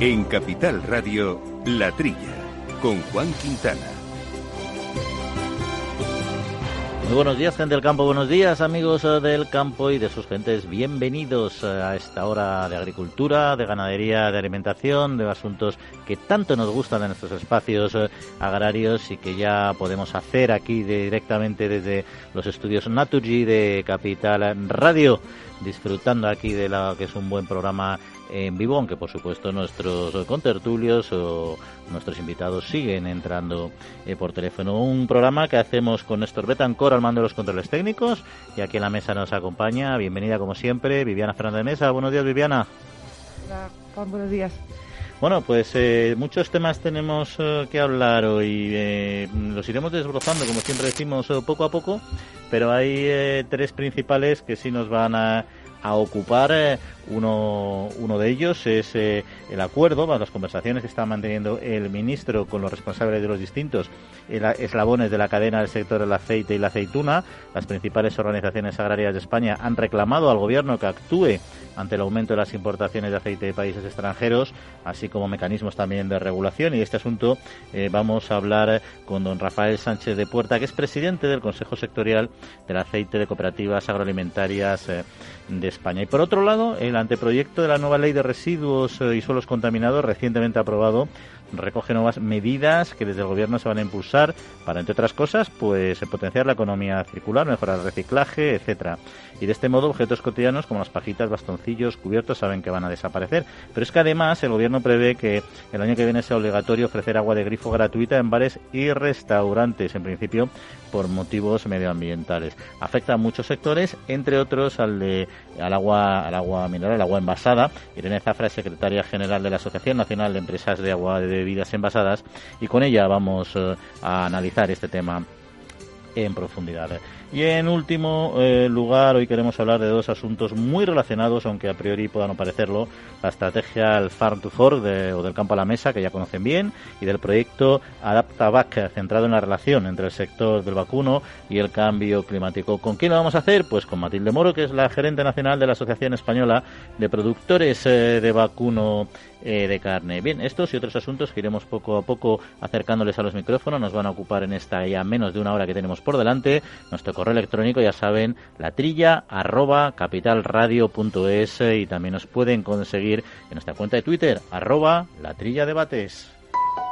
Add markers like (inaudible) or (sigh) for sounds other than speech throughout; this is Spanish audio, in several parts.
En Capital Radio, La Trilla, con Juan Quintana. Muy buenos días, gente del campo. Buenos días, amigos eh, del campo y de sus gentes. Bienvenidos eh, a esta hora de agricultura, de ganadería, de alimentación, de asuntos que tanto nos gustan en nuestros espacios eh, agrarios y que ya podemos hacer aquí directamente desde los estudios Naturgy de Capital Radio, disfrutando aquí de lo que es un buen programa en vivo, aunque por supuesto nuestros contertulios o nuestros invitados siguen entrando eh, por teléfono. Un programa que hacemos con Néstor Betancor al mando de los controles técnicos y aquí en la mesa nos acompaña, bienvenida como siempre, Viviana Fernández Mesa. Buenos días, Viviana. Hola, Juan, buenos días. Bueno, pues eh, muchos temas tenemos eh, que hablar hoy. Eh, los iremos desbrozando, como siempre decimos, poco a poco, pero hay tres principales que sí nos van a, a ocupar. Eh, uno, uno de ellos es eh, el acuerdo, las conversaciones que está manteniendo el ministro con los responsables de los distintos eslabones de la cadena del sector del aceite y la aceituna. Las principales organizaciones agrarias de España han reclamado al gobierno que actúe ante el aumento de las importaciones de aceite de países extranjeros, así como mecanismos también de regulación. Y este asunto eh, vamos a hablar con don Rafael Sánchez de Puerta, que es presidente del Consejo Sectorial del Aceite de Cooperativas Agroalimentarias de España. Y por otro lado, el anteproyecto de la nueva ley de residuos eh, y suelos contaminados recientemente aprobado recoge nuevas medidas que desde el gobierno se van a impulsar para, entre otras cosas, pues potenciar la economía circular, mejorar el reciclaje, etcétera. Y de este modo, objetos cotidianos como las pajitas, bastoncillos, cubiertos saben que van a desaparecer. Pero es que además el gobierno prevé que el año que viene sea obligatorio ofrecer agua de grifo gratuita en bares y restaurantes, en principio por motivos medioambientales. Afecta a muchos sectores, entre otros al de al agua al agua mineral, al agua envasada. Irene Zafra es secretaria general de la Asociación Nacional de Empresas de Agua de bebidas envasadas y con ella vamos eh, a analizar este tema en profundidad. Y en último eh, lugar, hoy queremos hablar de dos asuntos muy relacionados, aunque a priori puedan no parecerlo, la estrategia Farm to Fork o del campo a la mesa, que ya conocen bien, y del proyecto AdaptaVac, centrado en la relación entre el sector del vacuno y el cambio climático. ¿Con quién lo vamos a hacer? Pues con Matilde Moro, que es la gerente nacional de la Asociación Española de Productores eh, de Vacuno eh, de carne. Bien, estos y otros asuntos que iremos poco a poco acercándoles a los micrófonos nos van a ocupar en esta ya menos de una hora que tenemos por delante. Nuestro correo electrónico, ya saben, la trilla arroba capitalradio.es y también nos pueden conseguir en nuestra cuenta de Twitter arroba la trilla debates.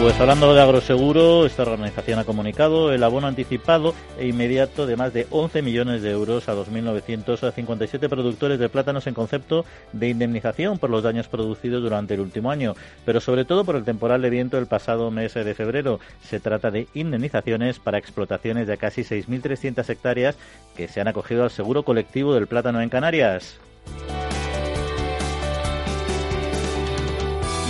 Pues hablando de agroseguro, esta organización ha comunicado el abono anticipado e inmediato de más de 11 millones de euros a 2.957 productores de plátanos en concepto de indemnización por los daños producidos durante el último año, pero sobre todo por el temporal de viento del pasado mes de febrero. Se trata de indemnizaciones para explotaciones de casi 6.300 hectáreas que se han acogido al seguro colectivo del plátano en Canarias.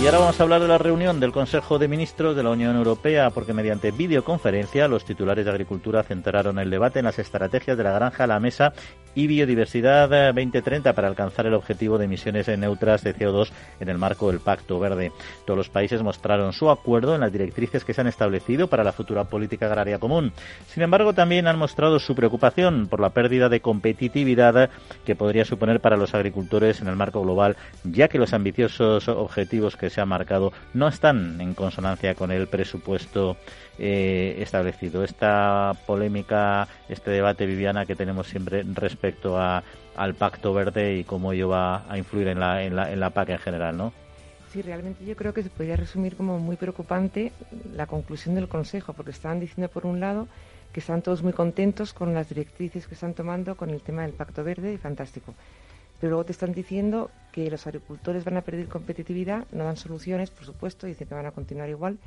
Y ahora vamos a hablar de la reunión del Consejo de Ministros de la Unión Europea, porque mediante videoconferencia los titulares de Agricultura centraron el debate en las estrategias de la granja la mesa y biodiversidad 2030 para alcanzar el objetivo de emisiones neutras de CO2 en el marco del Pacto Verde. Todos los países mostraron su acuerdo en las directrices que se han establecido para la futura política agraria común. Sin embargo, también han mostrado su preocupación por la pérdida de competitividad que podría suponer para los agricultores en el marco global, ya que los ambiciosos objetivos que se ha marcado no están en consonancia con el presupuesto eh, establecido. Esta polémica, este debate, Viviana, que tenemos siempre respecto a, al Pacto Verde y cómo ello va a influir en la, en la, en la PAC en general, ¿no? Sí, realmente yo creo que se podría resumir como muy preocupante la conclusión del Consejo, porque estaban diciendo por un lado que están todos muy contentos con las directrices que están tomando con el tema del Pacto Verde y fantástico. Pero luego te están diciendo que los agricultores van a perder competitividad, no dan soluciones, por supuesto, dicen que van a continuar igual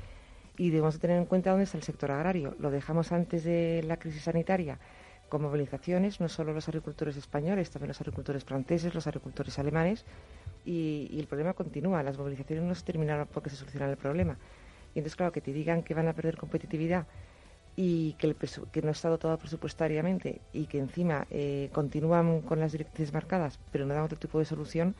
y debemos tener en cuenta dónde está el sector agrario. Lo dejamos antes de la crisis sanitaria con movilizaciones, no solo los agricultores españoles, también los agricultores franceses, los agricultores alemanes, y, el problema continúa. Las movilizaciones no se terminaron porque se soluciona el problema. Y entonces, claro, que te digan que van a perder competitividad y que, el que no está dotado presupuestariamente y que encima eh, continúan con las directrices marcadas, pero no dan otro tipo de solución,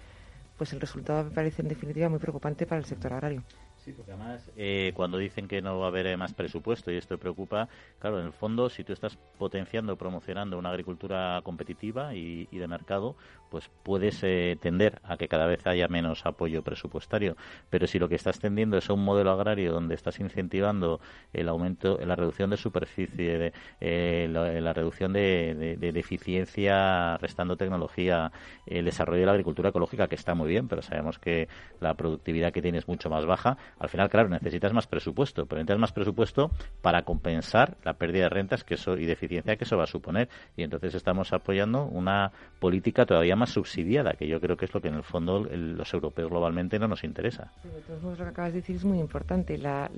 pues el resultado me parece en definitiva muy preocupante para el sector agrario. Sí, porque además eh, cuando dicen que no va a haber eh, más presupuesto y esto preocupa, claro, en el fondo si tú estás potenciando, promocionando una agricultura competitiva y, de mercado, pues puedes eh, tender a que cada vez haya menos apoyo presupuestario. Pero si lo que estás tendiendo es un modelo agrario donde estás incentivando el aumento, la reducción de superficie, la, reducción de, de, eficiencia, restando tecnología, el desarrollo de la agricultura ecológica, que está muy bien, pero sabemos que la productividad que tiene es mucho más baja, al final, claro, necesitas más presupuesto, pero necesitas más presupuesto para compensar la pérdida de rentas que eso, y de eficiencia que eso va a suponer. Y entonces estamos apoyando una política todavía más subsidiada, que yo creo que es lo que en el fondo los europeos globalmente no nos interesa. Sí, lo que acabas de decir es muy importante, la,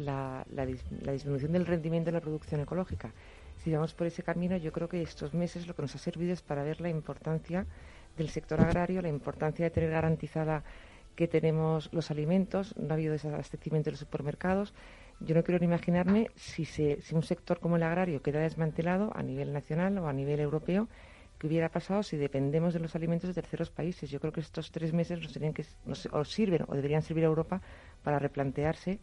disminución del rendimiento de la producción ecológica. Si vamos por ese camino, yo creo que estos meses lo que nos ha servido es para ver la importancia del sector agrario, la importancia de tener garantizada que tenemos los alimentos, no ha habido desabastecimiento en los supermercados. Yo no quiero ni imaginarme si, se, si un sector como el agrario queda desmantelado a nivel nacional o a nivel europeo, qué hubiera pasado si dependemos de los alimentos de terceros países. Yo creo que estos tres meses nos, que, nos, o sirven o deberían servir a Europa para replantearse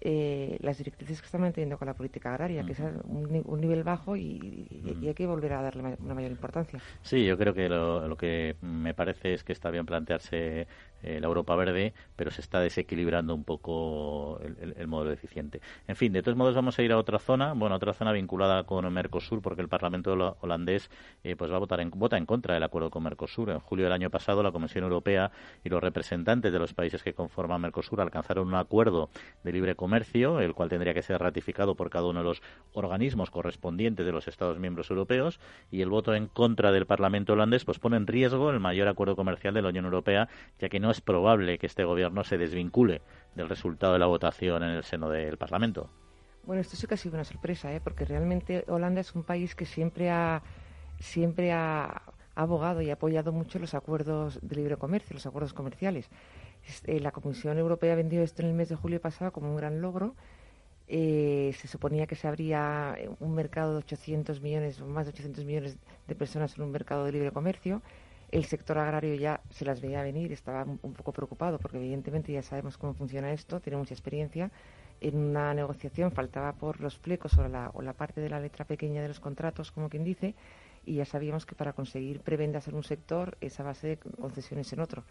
eh, las directrices que están manteniendo con la política agraria, que es un, nivel bajo y, hay que volver a darle una mayor importancia. Sí, yo creo que lo, lo, que me parece es que está bien plantearse eh, la Europa verde, pero se está desequilibrando un poco el, modelo eficiente. En fin, de todos modos vamos a ir a otra zona, bueno, otra zona vinculada con Mercosur, porque el Parlamento holandés eh, pues va a votar en, vota en contra del acuerdo con Mercosur. En julio del año pasado, la Comisión Europea y los representantes de los países que conforman Mercosur alcanzaron un acuerdo de libre comercio, el cual tendría que ser ratificado por cada uno de los organismos correspondientes de los Estados miembros europeos, y el voto en contra del Parlamento holandés pues pone en riesgo el mayor acuerdo comercial de la Unión Europea, ya que no es probable que este gobierno se desvincule del resultado de la votación en el seno del Parlamento. Bueno, esto sí que ha sido una sorpresa, ¿eh? porque realmente Holanda es un país que siempre ha, siempre ha abogado y apoyado mucho los acuerdos de libre comercio, los acuerdos comerciales. Eh, la Comisión Europea vendió esto en el mes de julio pasado como un gran logro. Eh, se suponía que se abría un mercado de 800 millones o más de 800 millones de personas en un mercado de libre comercio. El sector agrario ya se las veía venir, estaba un, poco preocupado porque evidentemente ya sabemos cómo funciona esto, tiene mucha experiencia. En una negociación faltaba por los flecos o la, o la parte de la letra pequeña de los contratos, como quien dice, y ya sabíamos que para conseguir prebendas en un sector esa base de concesiones en otro.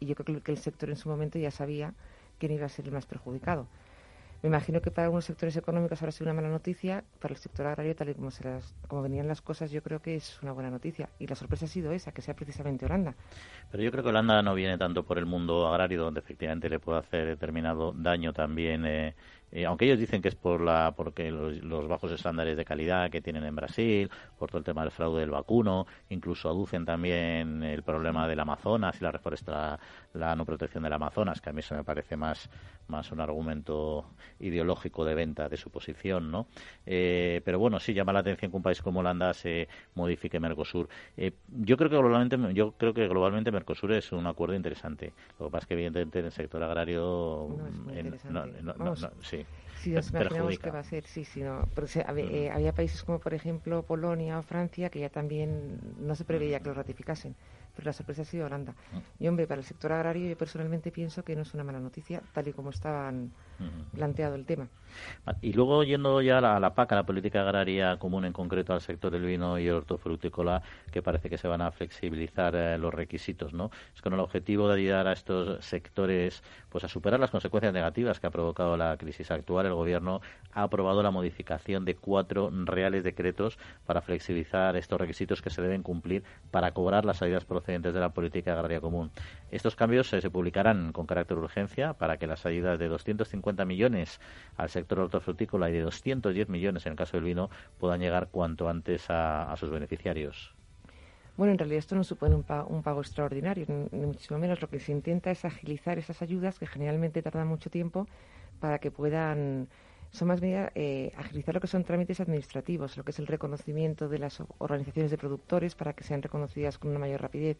Y yo creo que el sector en su momento ya sabía quién iba a ser el más perjudicado. Me imagino que para algunos sectores económicos habrá sido una mala noticia, para el sector agrario, tal y como, se las, como venían las cosas, yo creo que es una buena noticia. Y la sorpresa ha sido esa, que sea precisamente Holanda. Pero yo creo que Holanda no viene tanto por el mundo agrario, donde efectivamente le puede hacer determinado daño también eh, eh, aunque ellos dicen que es por la porque los, bajos estándares de calidad que tienen en Brasil, por todo el tema del fraude del vacuno, incluso aducen también el problema del Amazonas y la reforesta, la no protección del Amazonas, que a mí eso me parece más, más un argumento ideológico de venta de su posición, ¿no? Eh, pero bueno, sí llama la atención que un país como Holanda se modifique Mercosur. Eh, yo creo que globalmente, yo creo que globalmente Mercosur es un acuerdo interesante. Lo que pasa es que evidentemente en el sector agrario no, sí, Sí, nos imaginamos que va a ser, sí, sí, no. Eh, había, países como, por ejemplo, Polonia o Francia que ya también no se preveía que lo ratificasen, pero la sorpresa ha sido Holanda. Y, hombre, para el sector agrario yo personalmente pienso que no es una mala noticia, tal y como estaban planteado el tema. Y luego, yendo ya a la, PAC, a la política agraria común en concreto al sector del vino y el hortofrutícola, que parece que se van a flexibilizar eh, los requisitos, ¿no? Es con el objetivo de ayudar a estos sectores pues a superar las consecuencias negativas que ha provocado la crisis actual. El Gobierno ha aprobado la modificación de cuatro reales decretos para flexibilizar estos requisitos que se deben cumplir para cobrar las ayudas procedentes de la política agraria común. Estos cambios eh, se publicarán con carácter de urgencia para que las ayudas de 250 millones al sector hortofrutícola y de 210 millones en el caso del vino puedan llegar cuanto antes a, sus beneficiarios. Bueno, en realidad esto no supone un, pago extraordinario, ni muchísimo menos. Lo que se intenta es agilizar esas ayudas que generalmente tardan mucho tiempo para que puedan, son más medidas, eh, agilizar lo que son trámites administrativos, lo que es el reconocimiento de las organizaciones de productores para que sean reconocidas con una mayor rapidez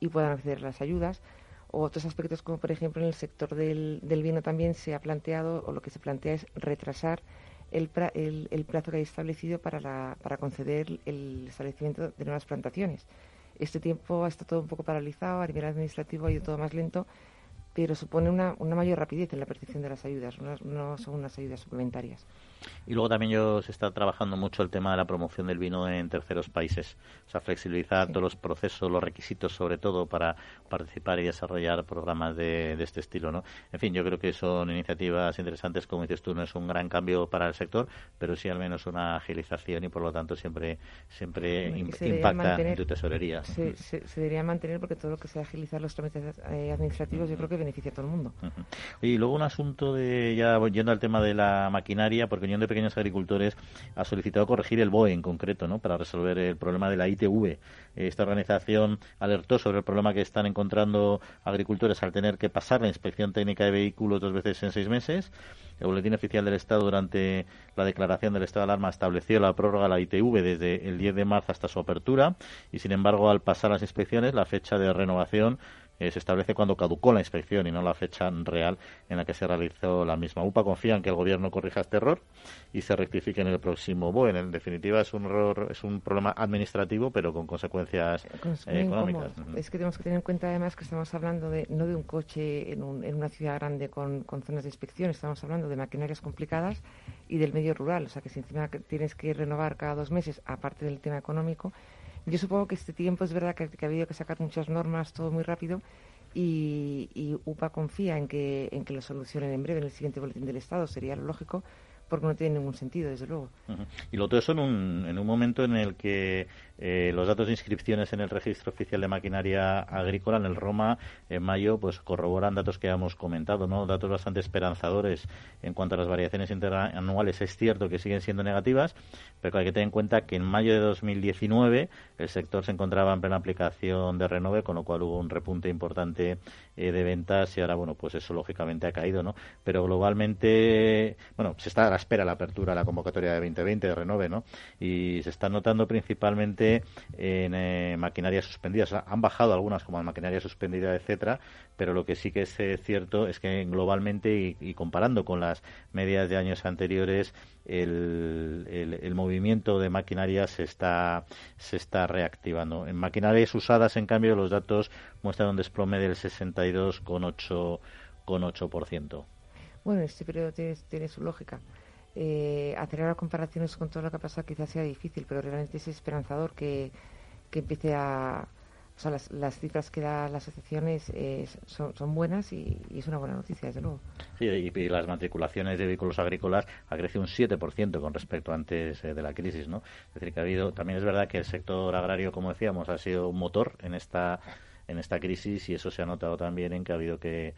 y puedan acceder a las ayudas otros aspectos como por ejemplo en el sector del, vino también se ha planteado o lo que se plantea es retrasar el, el, plazo que hay establecido para, para conceder el establecimiento de nuevas plantaciones. Este tiempo está todo un poco paralizado, a nivel administrativo ha ido todo más lento, pero supone una mayor rapidez en la percepción de las ayudas, no son unas ayudas suplementarias. Y luego también yo se está trabajando mucho el tema de la promoción del vino en terceros países. O sea, flexibilizar todos los procesos, los requisitos sobre todo para participar y desarrollar programas de, este estilo, ¿no? En fin, yo creo que son iniciativas interesantes, como dices tú, no es un gran cambio para el sector, pero sí al menos una agilización y por lo tanto siempre siempre impacta en tu tesorería. Se, debería mantener porque todo lo que sea agilizar los trámites eh, administrativos yo creo que beneficia a todo el mundo. Y luego un asunto de, ya yendo al tema de la maquinaria, porque de Pequeños Agricultores ha solicitado corregir el BOE en concreto, ¿no? Para resolver el problema de la ITV. Esta organización alertó sobre el problema que están encontrando agricultores al tener que pasar la inspección técnica de vehículos dos veces en seis meses. El Boletín Oficial del Estado, durante la declaración del estado de alarma, estableció la prórroga de la ITV desde el 10 de marzo hasta su apertura y, sin embargo, al pasar las inspecciones, la fecha de renovación eh, se establece cuando caducó la inspección y no la fecha real en la que se realizó la misma. UPA confía en que el gobierno corrija este error y se rectifique en el próximo BOE. En definitiva, es un error, es un problema administrativo, pero con consecuencias eh, económicas. Es que tenemos que tener en cuenta además que estamos hablando de no de un coche en, una ciudad grande con, con zonas de inspección, estamos hablando de maquinarias complicadas y del medio rural. O sea que si encima tienes que renovar cada dos meses, aparte del tema económico, yo supongo que este tiempo es verdad que, ha habido que sacar muchas normas, todo muy rápido, y, UPA confía en que, en que lo solucionen en breve en el siguiente boletín del Estado, sería lo lógico, porque no tiene ningún sentido, desde luego. Y lo otro es en un, en un momento en el que eh, los datos de inscripciones en el registro oficial de maquinaria agrícola en el Roma en mayo pues corroboran datos que hemos comentado, ¿no? Datos bastante esperanzadores en cuanto a las variaciones interanuales. Es cierto que siguen siendo negativas, pero hay que tener en cuenta que en mayo de 2019 el sector se encontraba en plena aplicación de Renove, con lo cual hubo un repunte importante eh, de ventas y ahora, bueno, pues eso lógicamente ha caído, ¿no? Pero globalmente, bueno, se está a la espera la apertura de la convocatoria de 2020 de Renove, ¿no? Y se está notando principalmente en eh, maquinaria suspendida. han bajado algunas como la maquinaria suspendida, etcétera, pero lo que sí que es eh, cierto es que globalmente y, comparando con las medias de años anteriores, el, movimiento de maquinaria se está, se está reactivando. En maquinarias usadas, en cambio, los datos muestran un desplome del 62,8%. Con 8%. Bueno, este periodo tiene su lógica eh, hacer ahora comparaciones con todo lo que ha pasado quizás sea difícil, pero realmente es esperanzador que, que empiece a... O sea, las, las cifras que da las asociaciones son, buenas y, es una buena noticia, desde luego. Y, las matriculaciones de vehículos agrícolas ha crecido un 7% con respecto a antes eh, de la crisis, ¿no? Es decir, que ha habido... También es verdad que el sector agrario, como decíamos, ha sido un motor en esta en esta crisis y eso se ha notado también en que ha habido que,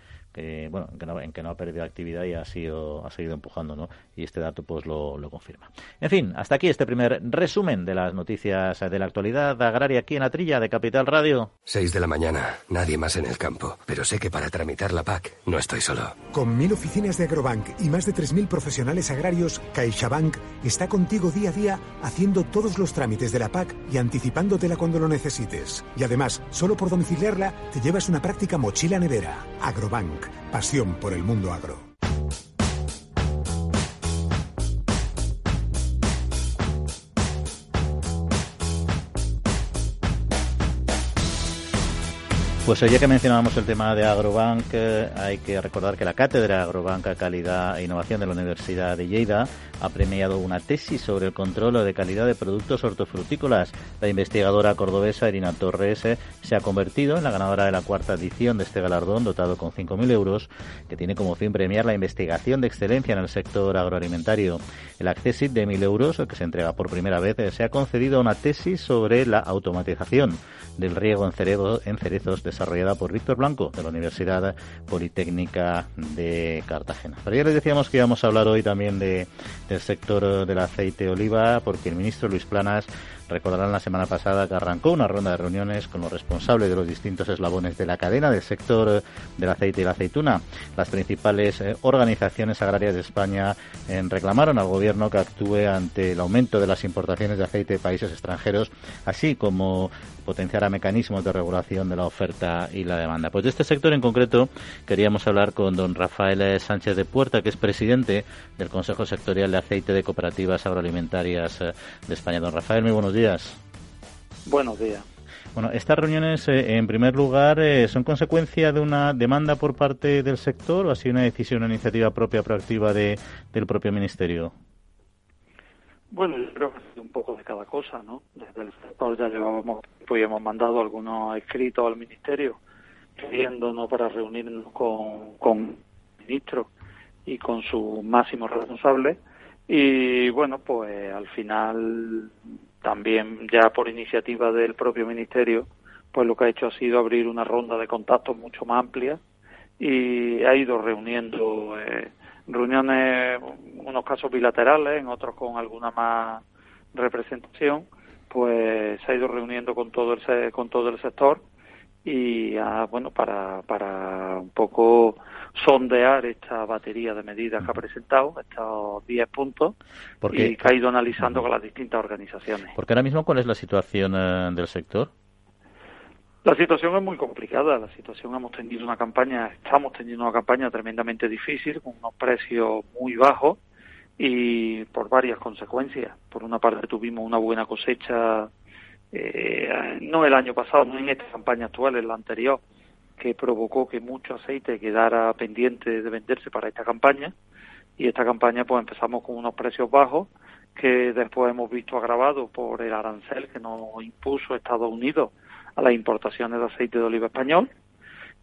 bueno en que, no, en que no ha perdido actividad y ha sido ha seguido empujando no y este dato pues lo, lo confirma en fin hasta aquí este primer resumen de las noticias de la actualidad agraria aquí en la trilla de Capital Radio 6 de la mañana nadie más en el campo pero sé que para tramitar la PAC no estoy solo con mil oficinas de Agrobank y más de 3.000 profesionales agrarios CaixaBank está contigo día a día haciendo todos los trámites de la PAC y anticipándotela cuando lo necesites y además solo por domicilio te llevas una práctica mochila nevera. Agrobank, pasión por el mundo agro. Pues ya que mencionábamos el tema de Agrobank, eh, hay que recordar que la Cátedra Agrobanca Calidad e Innovación de la Universidad de Lleida ha premiado una tesis sobre el control de calidad de productos hortofrutícolas. La investigadora cordobesa Irina Torres eh, se ha convertido en la ganadora de la cuarta edición de este galardón, dotado con 5.000 euros, que tiene como fin premiar la investigación de excelencia en el sector agroalimentario. El accesit de 1.000 euros, que se entrega por primera vez, eh, se ha concedido a una tesis sobre la automatización del riego en, en cerezos desarrollada por Víctor Blanco de la Universidad Politécnica de Cartagena. Pero ya les decíamos que íbamos a hablar hoy también de, del sector del aceite oliva porque el ministro Luis Planas Recordarán la semana pasada que arrancó una ronda de reuniones con los responsables de los distintos eslabones de la cadena del sector del aceite y la aceituna. Las principales eh, organizaciones agrarias de España eh, reclamaron al gobierno que actúe ante el aumento de las importaciones de aceite de países extranjeros, así como potenciar mecanismos de regulación de la oferta y la demanda. Pues de este sector en concreto queríamos hablar con don Rafael Sánchez de Puerta, que es presidente del Consejo Sectorial de Aceite de Cooperativas Agroalimentarias eh, de España. Don Rafael, muy buenos días. Buenos días. Bueno, estas reuniones, eh, en primer lugar, eh, ¿son consecuencia de una demanda por parte del sector o ha sido una decisión, una iniciativa propia, proactiva de, del propio Ministerio? Bueno, yo creo que ha sido un poco de cada cosa, ¿no? Desde el sector ya llevábamos pues hemos mandado algunos escritos al Ministerio pidiéndonos para reunirnos con, con ministros y con sus máximos responsables y bueno, pues al final también ya por iniciativa del propio ministerio, pues lo que ha hecho ha sido abrir una ronda de contactos mucho más amplia y ha ido reuniendo eh, reuniones, unos casos bilaterales, en otros con alguna más representación, pues se ha ido reuniendo con todo el con todo el sector y ah, bueno para para un poco sondear esta batería de medidas que ha presentado, estos 10 puntos, y que ha ido analizando con las distintas organizaciones. Porque ahora mismo, ¿cuál es la situación eh, del sector? La situación es muy complicada. La situación hemos tenido una campaña, estamos teniendo una campaña tremendamente difícil, con unos precios muy bajos y por varias consecuencias. Por una parte tuvimos una buena cosecha, eh, no el año pasado, no en esta campaña actual, en la anterior, que provocó que mucho aceite quedara pendiente de venderse para esta campaña. Y esta campaña pues empezamos con unos precios bajos que después hemos visto agravados por el arancel que nos impuso Estados Unidos a las importaciones de aceite de oliva español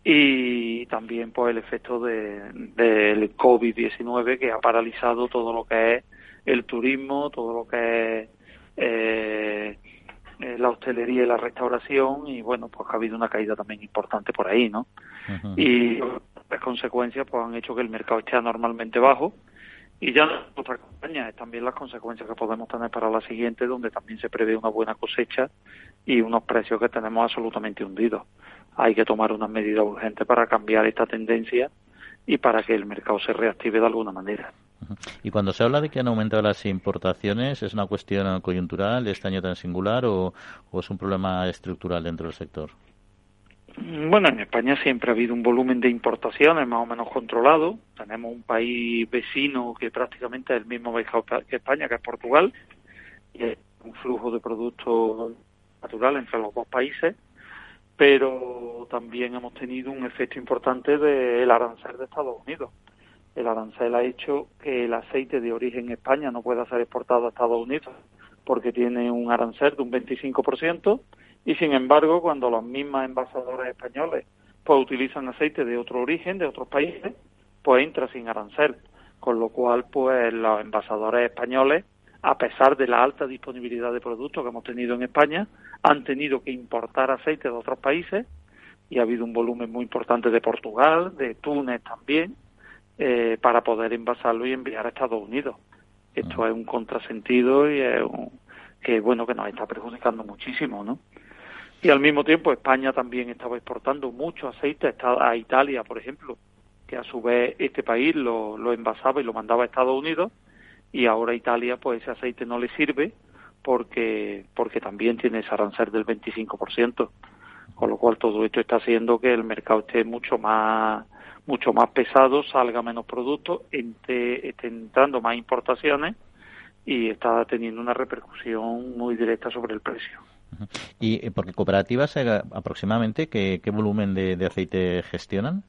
y también pues el efecto del de, COVID-19 que ha paralizado todo lo que es el turismo, todo lo que es eh, eh, la hostelería y la restauración y bueno, pues ha habido una caída también importante por ahí, ¿no? Y las consecuencias pues han hecho que el mercado esté anormalmente bajo y ya otra campaña es también las consecuencias que podemos tener para la siguiente, donde también se prevé una buena cosecha y unos precios que tenemos absolutamente hundidos. Hay que tomar unas medidas urgentes para cambiar esta tendencia y para que el mercado se reactive de alguna manera. Y cuando se habla de que han aumentado las importaciones, ¿es una cuestión coyuntural este año tan singular o, es un problema estructural dentro del sector? Bueno, en España siempre ha habido un volumen de importaciones más o menos controlado. Tenemos un país vecino que prácticamente es el mismo que España, que es Portugal, y hay un flujo de productos natural entre los dos países, pero también hemos tenido un efecto importante del arancel de Estados Unidos el arancel ha hecho que el aceite de origen España no pueda ser exportado a Estados Unidos porque tiene un arancel de un 25% y sin embargo cuando los mismos envasadores españoles pues utilizan aceite de otro origen, de otros países, pues entra sin arancel, con lo cual pues los envasadores españoles a pesar de la alta disponibilidad de productos que hemos tenido en España, han tenido que importar aceite de otros países y ha habido un volumen muy importante de Portugal, de Túnez también, eh, para poder envasarlo y enviar a Estados Unidos. Esto es un contrasentido y es que bueno que nos está perjudicando muchísimo, ¿no? Y al mismo tiempo España también estaba exportando mucho aceite a Italia, por ejemplo, que a su vez este país lo, lo envasaba y lo mandaba a Estados Unidos y ahora Italia pues ese aceite no le sirve porque porque también tiene ese arancel del 25%, con lo cual todo esto está haciendo que el mercado esté mucho más mucho más pesado, salga menos productos, esté, entrando más importaciones y está teniendo una repercusión muy directa sobre el precio. ¿Y eh, porque cooperativas aproximadamente qué, volumen de, aceite gestionan?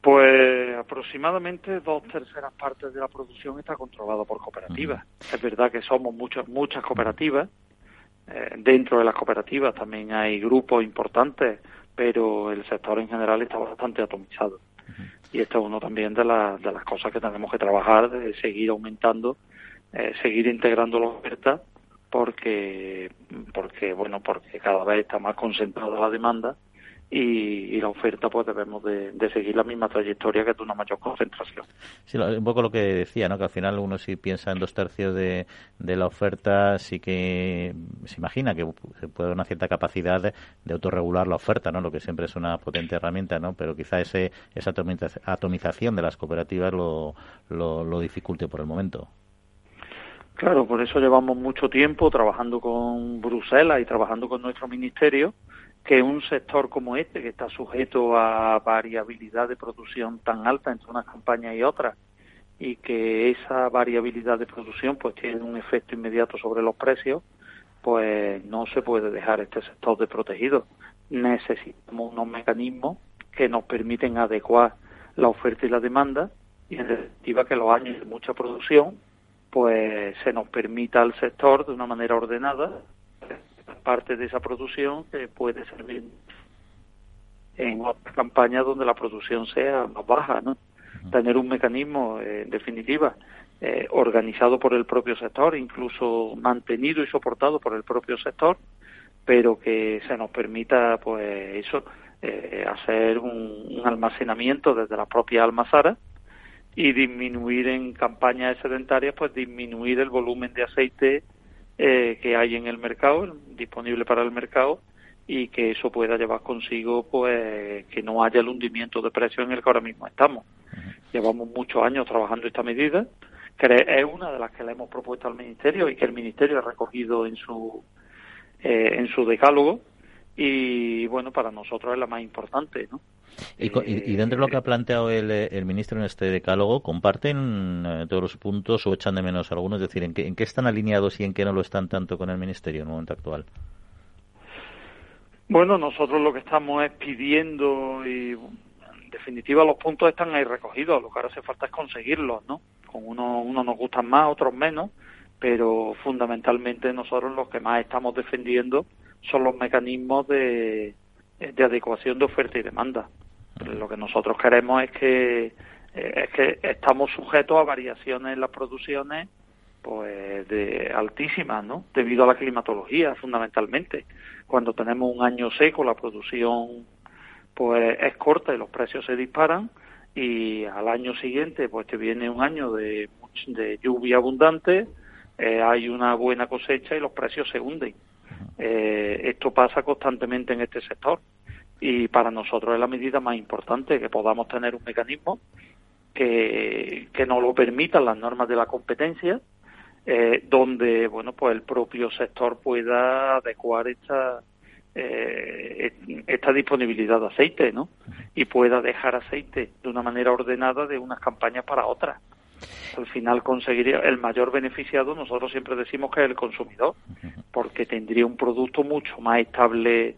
Pues aproximadamente dos terceras partes de la producción está controlada por cooperativas. Es verdad que somos muchas muchas cooperativas. Eh, dentro de las cooperativas también hay grupos importantes, pero el sector en general está bastante atomizado. Y esto es uno también de, de las cosas que tenemos que trabajar, de seguir aumentando, seguir integrando la oferta porque porque bueno porque cada vez está más concentrada la demanda y, la oferta pues debemos de, seguir la misma trayectoria que de una mayor concentración. Sí, un poco lo que decía, ¿no? que al final uno si piensa en dos tercios de, de la oferta sí que se imagina que se puede haber una cierta capacidad de, autorregular la oferta, ¿no? lo que siempre es una potente herramienta, ¿no? pero quizá ese, esa atomización de las cooperativas lo, lo, lo dificulte por el momento. Claro, por eso llevamos mucho tiempo trabajando con Bruselas y trabajando con nuestro ministerio, que un sector como este, que está sujeto a variabilidad de producción tan alta entre unas campañas y otras, y que esa variabilidad de producción pues tiene un efecto inmediato sobre los precios, pues no se puede dejar este sector desprotegido. Necesitamos unos mecanismos que nos permiten adecuar la oferta y la demanda y en definitiva que los años de mucha producción pues se nos permita al sector de una manera ordenada parte de esa producción que puede servir en otras campañas donde la producción sea más baja, ¿no? Tener un mecanismo, eh, en definitiva, eh, organizado por el propio sector, incluso mantenido y soportado por el propio sector, pero que se nos permita, pues, eso, eh, hacer un, un, almacenamiento desde la propia almazara y disminuir en campañas sedentarias, pues disminuir el volumen de aceite eh, que hay en el mercado, disponible para el mercado, y que eso pueda llevar consigo pues que no haya el hundimiento de precios en el que ahora mismo estamos. Llevamos muchos años trabajando esta medida, que es una de las que le hemos propuesto al Ministerio y que el Ministerio ha recogido en su, eh, en su decálogo, y bueno, para nosotros es la más importante, ¿no? Y, dentro de lo que ha planteado el, el ministro en este decálogo, ¿comparten eh, todos los puntos o echan de menos algunos? Es decir, ¿en qué, ¿en qué están alineados y en qué no lo están tanto con el ministerio en el momento actual? Bueno, nosotros lo que estamos es pidiendo y en definitiva los puntos están ahí recogidos, lo que ahora hace falta es conseguirlos, ¿no? Con unos uno nos gustan más, otros menos, pero fundamentalmente nosotros los que más estamos defendiendo son los mecanismos de, de adecuación de oferta y demanda. Lo que nosotros queremos es que eh, es que estamos sujetos a variaciones en las producciones pues de altísimas, ¿no? Debido a la climatología, fundamentalmente. Cuando tenemos un año seco, la producción pues es corta y los precios se disparan y al año siguiente pues te viene un año de, de lluvia abundante, eh, hay una buena cosecha y los precios se hunden. Eh, esto pasa constantemente en este sector y para nosotros es la medida más importante que podamos tener un mecanismo que, que nos lo permitan las normas de la competencia, eh, donde bueno pues el propio sector pueda adecuar esta eh, esta disponibilidad de aceite, ¿no? Y pueda dejar aceite de una manera ordenada de unas campañas para otras. Al final conseguiría el mayor beneficiado, nosotros siempre decimos que es el consumidor, porque tendría un producto mucho más estable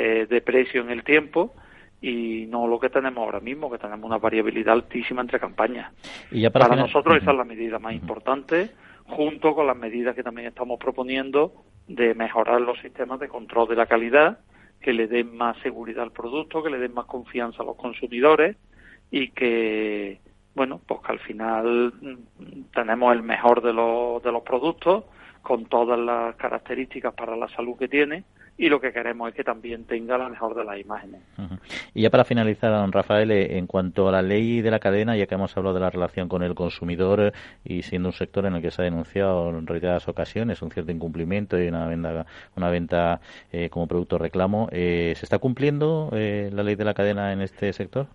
eh, de precio en el tiempo y no lo que tenemos ahora mismo, que tenemos una variabilidad altísima entre campañas. para, nosotros esa es la medida más importante, junto con las medidas que también estamos proponiendo de mejorar los sistemas de control de la calidad, que le den más seguridad al producto, que le den más confianza a los consumidores y que, bueno, pues que al final mm, tenemos el mejor de los, de los productos con todas las características para la salud que tiene y lo que queremos es que también tenga la mejor de las imágenes. Y ya para finalizar, don Rafael, eh, en cuanto a la ley de la cadena, ya que hemos hablado de la relación con el consumidor eh, y siendo un sector en el que se ha denunciado en reiteradas ocasiones un cierto incumplimiento y una venta, una venta eh, como producto reclamo, ¿se está cumpliendo la ley de la cadena en este sector?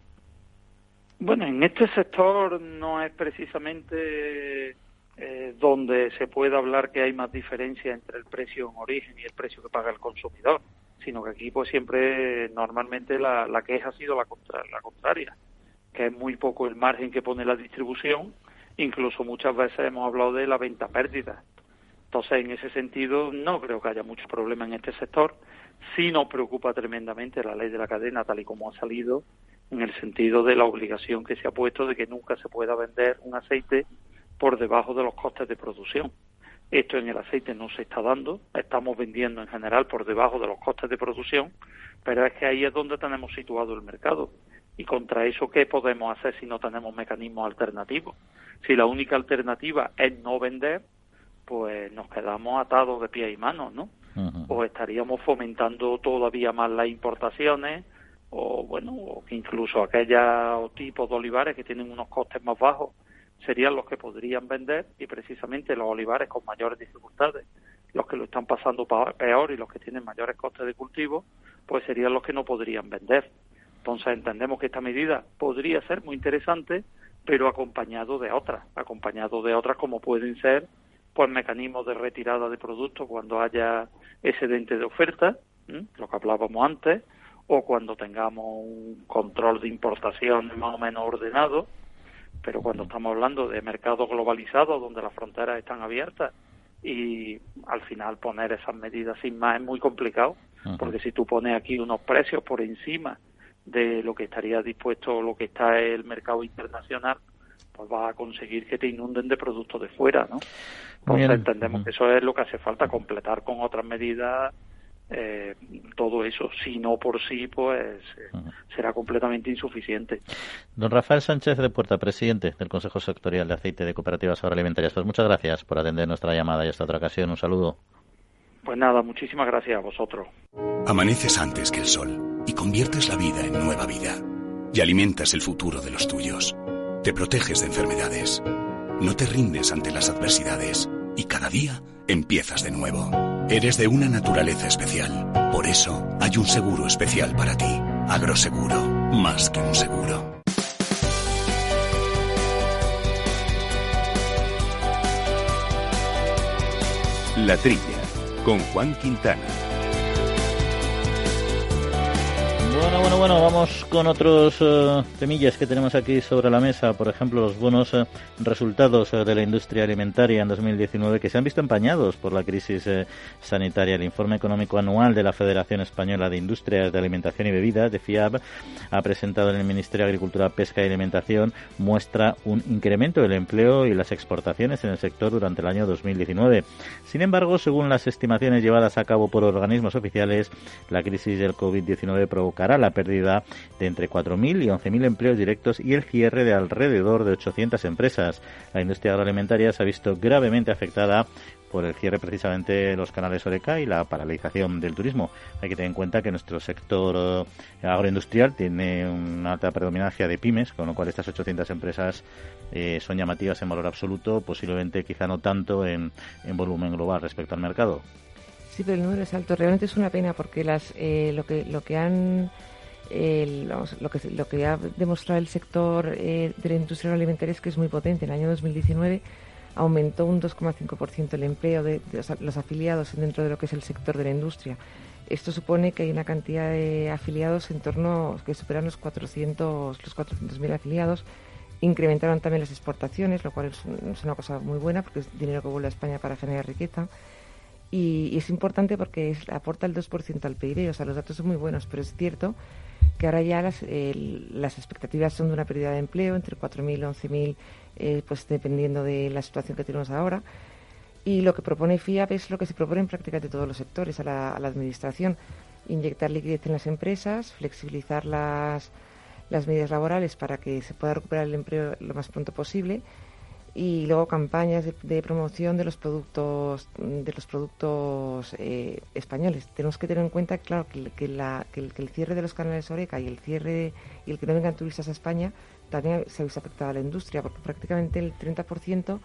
Bueno, en este sector no es precisamente eh, donde se puede hablar que hay más diferencia entre el precio en origen y el precio que paga el consumidor, sino que aquí pues siempre normalmente la, la queja ha sido la, contra, la contraria, que es muy poco el margen que pone la distribución Incluso muchas veces hemos hablado de la venta pérdida. Entonces, en ese sentido, no creo que haya mucho problema en este sector. Sí nos preocupa tremendamente la ley de la cadena, tal y como ha salido, en el sentido de la obligación que se ha puesto de que nunca se pueda vender un aceite por debajo de los costes de producción. Esto en el aceite no se está dando, estamos vendiendo en general por debajo de los costes de producción, pero es que ahí es donde tenemos situado el mercado. Y contra eso, ¿qué podemos hacer si no tenemos mecanismos alternativos? Si la única alternativa es no vender, pues nos quedamos atados de pie y manos, ¿no? O estaríamos fomentando todavía más las importaciones, o bueno, o que incluso aquellos tipos de olivares que tienen unos costes más bajos serían los que podrían vender y precisamente los olivares con mayores dificultades, los que lo están pasando peor y los que tienen mayores costes de cultivo, pues serían los que no podrían vender. Entonces entendemos que esta medida podría ser muy interesante, pero acompañado de otras, acompañado de otras como pueden ser pues mecanismos de retirada de productos cuando haya excedente de oferta, lo que hablábamos antes, o cuando tengamos un control de importación más o menos ordenado, pero cuando estamos hablando de mercados globalizados donde las fronteras están abiertas y al final poner esas medidas sin más es muy complicado, porque si tú pones aquí unos precios por encima de lo que estaría dispuesto lo que está el mercado internacional, pues vas a conseguir que te inunden de productos de fuera, ¿no? Entonces entendemos que eso es lo que hace falta, completar con otras medidas eh, todo eso, si no por sí, pues eh, será completamente insuficiente. Don Rafael Sánchez de Puerta, presidente del Consejo Sectorial de Aceite de Cooperativas Agroalimentarias, pues muchas gracias por atender nuestra llamada y esta otra ocasión. Un saludo. Pues nada, muchísimas gracias a vosotros. Amaneces antes que el sol y conviertes la vida en nueva vida. Y alimentas el futuro de los tuyos. Te proteges de enfermedades. No te rindes ante las adversidades. Y cada día empiezas de nuevo. Eres de una naturaleza especial. Por eso hay un seguro especial para ti. Agroseguro. Más que un seguro. La Trilla, con Juan Quintana. Bueno, bueno, bueno, vamos con otros uh, temillas que tenemos aquí sobre la mesa. Por ejemplo, los buenos uh, resultados uh, de la industria alimentaria en 2019 que se han visto empañados por la crisis sanitaria. El informe económico anual de la Federación Española de Industrias de Alimentación y Bebidas, de FIAB, ha presentado en el Ministerio de Agricultura, Pesca y Alimentación, muestra un incremento del empleo y las exportaciones en el sector durante el año 2019. Sin embargo, según las estimaciones llevadas a cabo por organismos oficiales, la crisis del COVID-19 la pérdida de entre 4.000 y 11.000 empleos directos y el cierre de alrededor de 800 empresas. La industria agroalimentaria se ha visto gravemente afectada por el cierre precisamente de los canales Oreca y la paralización del turismo. Hay que tener en cuenta que nuestro sector eh, agroindustrial tiene una alta predominancia de pymes, con lo cual estas 800 empresas eh, son llamativas en valor absoluto, posiblemente quizá no tanto en, volumen global respecto al mercado. Sí, pero el número es alto. Realmente es una pena porque las, eh, lo, que, lo que han lo, que, lo que ha demostrado el sector de la industria alimentaria es que es muy potente. En el año 2019 aumentó un 2,5% el empleo de, los afiliados dentro de lo que es el sector de la industria. Esto supone que hay una cantidad de afiliados en torno que superan los 400 los 400.000 afiliados. Incrementaron también las exportaciones, lo cual es, una cosa muy buena porque es dinero que vuelve a España para generar riqueza. Y, es importante porque aporta el 2% al PIB, o sea, los datos son muy buenos, pero es cierto que ahora ya las, las expectativas son de una pérdida de empleo entre 4.000 y 11.000 eh, pues dependiendo de la situación que tenemos ahora. Y lo que propone FIAP es lo que se propone en prácticamente todos los sectores a la, Administración. Inyectar liquidez en las empresas, flexibilizar las, las medidas laborales para que se pueda recuperar el empleo lo más pronto posible y luego campañas de, promoción de los productos de los productos eh, españoles. Tenemos que tener en cuenta claro que, que, que, el, cierre de los canales Oreca y el cierre y el que no vengan turistas a España también se ha visto afectada a la industria, porque prácticamente el 30%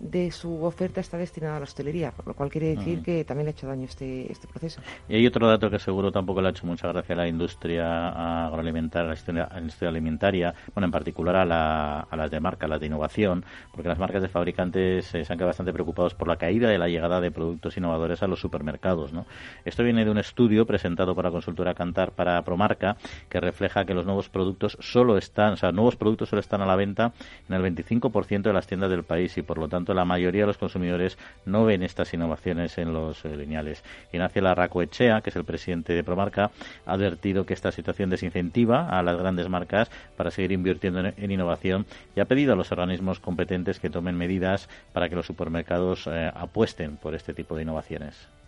de su oferta está destinada a la hostelería, lo cual quiere decir que también le ha hecho daño este, este proceso. Y hay otro dato que seguro tampoco le ha hecho mucha gracia a la industria agroalimentaria, a la industria, alimentaria, bueno, en particular a, la, a las de marca, a las de innovación, porque las marcas de fabricantes eh, se han quedado bastante preocupados por la caída de la llegada de productos innovadores a los supermercados. ¿no? Esto viene de un estudio presentado por la consultora Cantar para Promarca que refleja que los nuevos productos solo están, o sea, nuevos productos solo están a la venta en el 25% de las tiendas del país y por lo tanto la mayoría de los consumidores no ven estas innovaciones en los eh, lineales. Ignacio Larracoechea, que es el presidente de Promarca, ha advertido que esta situación desincentiva a las grandes marcas para seguir invirtiendo en, innovación y ha pedido a los organismos competentes que tomen medidas para que los supermercados eh, apuesten por este tipo de innovaciones.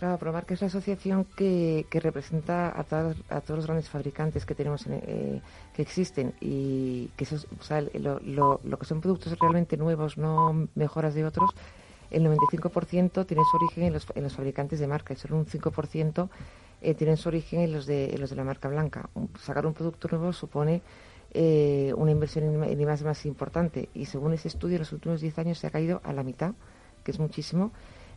Claro, es la asociación que, representa a, todos los grandes fabricantes que tenemos eh, que existen y que lo, que son productos realmente nuevos, no mejoras de otros, el 95% tiene su origen en los, en los, fabricantes de marca y solo un 5% eh, tienen su origen en los, de, los de la marca blanca. Sacar un producto nuevo supone eh, una inversión en, más más importante y según ese estudio en los últimos 10 años se ha caído a la mitad, que es muchísimo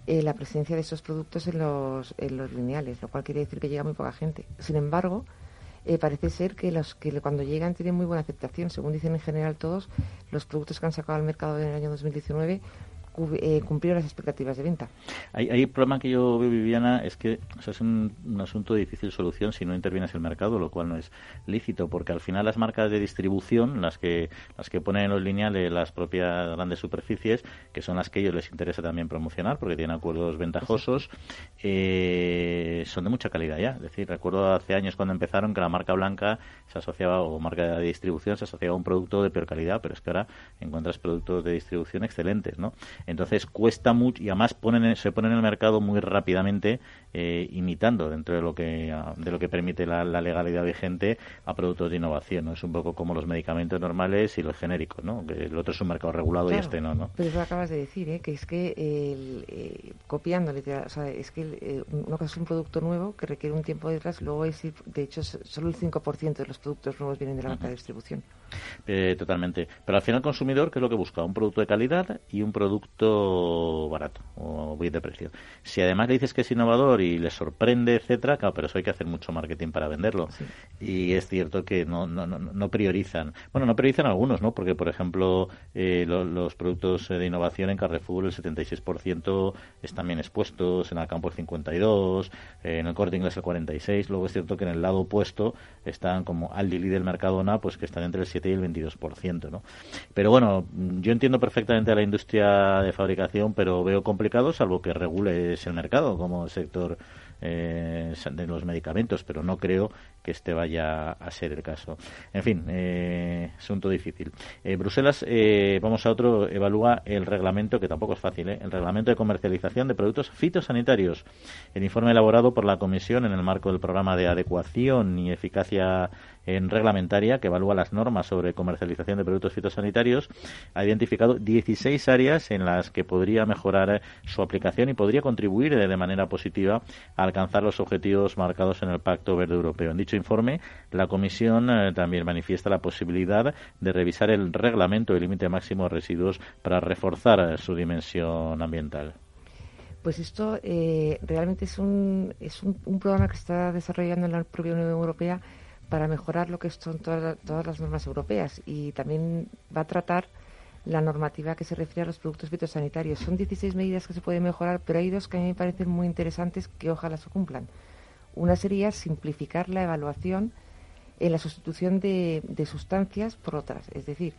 eh, la presencia de esos productos en los, en los lineales, lo cual quiere decir que llega muy poca gente. Sin embargo, eh, parece ser que los que cuando llegan tienen muy buena aceptación. Según dicen en general todos, los productos que han sacado al mercado en el año 2019 eh, las expectativas de venta. Hay, hay problema que yo veo, Viviana, es que es un, asunto de difícil solución si no intervienes el mercado, lo cual no es lícito, porque al final las marcas de distribución, las que las que ponen en los lineales las propias grandes superficies, que son las que a ellos les interesa también promocionar, porque tienen acuerdos ventajosos, eh, son de mucha calidad ya. Es decir, recuerdo hace años cuando empezaron que la marca blanca se asociaba, o marca de distribución, se asociaba a un producto de peor calidad, pero es que ahora encuentras productos de distribución excelentes, ¿no? Entonces cuesta mucho y además ponen, se ponen en el mercado muy rápidamente eh, imitando dentro de lo que de lo que permite la, legalidad vigente a productos de innovación. ¿no? Es un poco como los medicamentos normales y los genéricos, ¿no? Que el otro es un mercado regulado y este no, ¿no? Pero eso acabas de decir, ¿eh? que es que el, eh, copiando, o sea, es que eh, uno que es un producto nuevo que requiere un tiempo detrás, luego es, de hecho, solo el 5% de los productos nuevos vienen de la marca de distribución. Eh, totalmente. Pero al final el consumidor, ¿qué es lo que busca? Un producto de calidad y un producto barato o bien de precio. Si además le dices que es innovador y le sorprende, etcétera, claro, pero eso hay que hacer mucho marketing para venderlo. Y es cierto que no, no, no, no, priorizan. Bueno, no priorizan algunos, ¿no? Porque, por ejemplo, eh, los productos de innovación en Carrefour, el 76% están bien expuestos, en Alcampo el 52%, eh, en el Corte Inglés el 46%. Luego es cierto que en el lado opuesto están como Aldi, del Mercadona, pues que están entre el 7 y el 22%, ¿no? Pero bueno, yo entiendo perfectamente a la industria de fabricación, pero veo complicado, salvo que regule ese mercado como sector eh, de los medicamentos, pero no creo que este vaya a ser el caso. En fin, eh, asunto difícil. Eh, Bruselas, eh, vamos a otro, evalúa el reglamento, que tampoco es fácil, el reglamento de comercialización de productos fitosanitarios. El informe elaborado por la Comisión en el marco del programa de adecuación y eficacia en reglamentaria que evalúa las normas sobre comercialización de productos fitosanitarios ha identificado 16 áreas en las que podría mejorar su aplicación y podría contribuir de manera positiva a alcanzar los objetivos marcados en el Pacto Verde Europeo. En dicho informe, la Comisión eh, también manifiesta la posibilidad de revisar el reglamento del límite máximo de residuos para reforzar eh, su dimensión ambiental. Pues esto eh, realmente es, un, es un, un programa que está desarrollando en la propia Unión Europea para mejorar lo que son todas, todas las normas europeas y también va a tratar la normativa que se refiere a los productos fitosanitarios. Son 16 medidas que se pueden mejorar, pero hay dos que a mí me parecen muy interesantes que ojalá se cumplan. Una sería simplificar la evaluación en la sustitución de, de sustancias por otras. Es decir,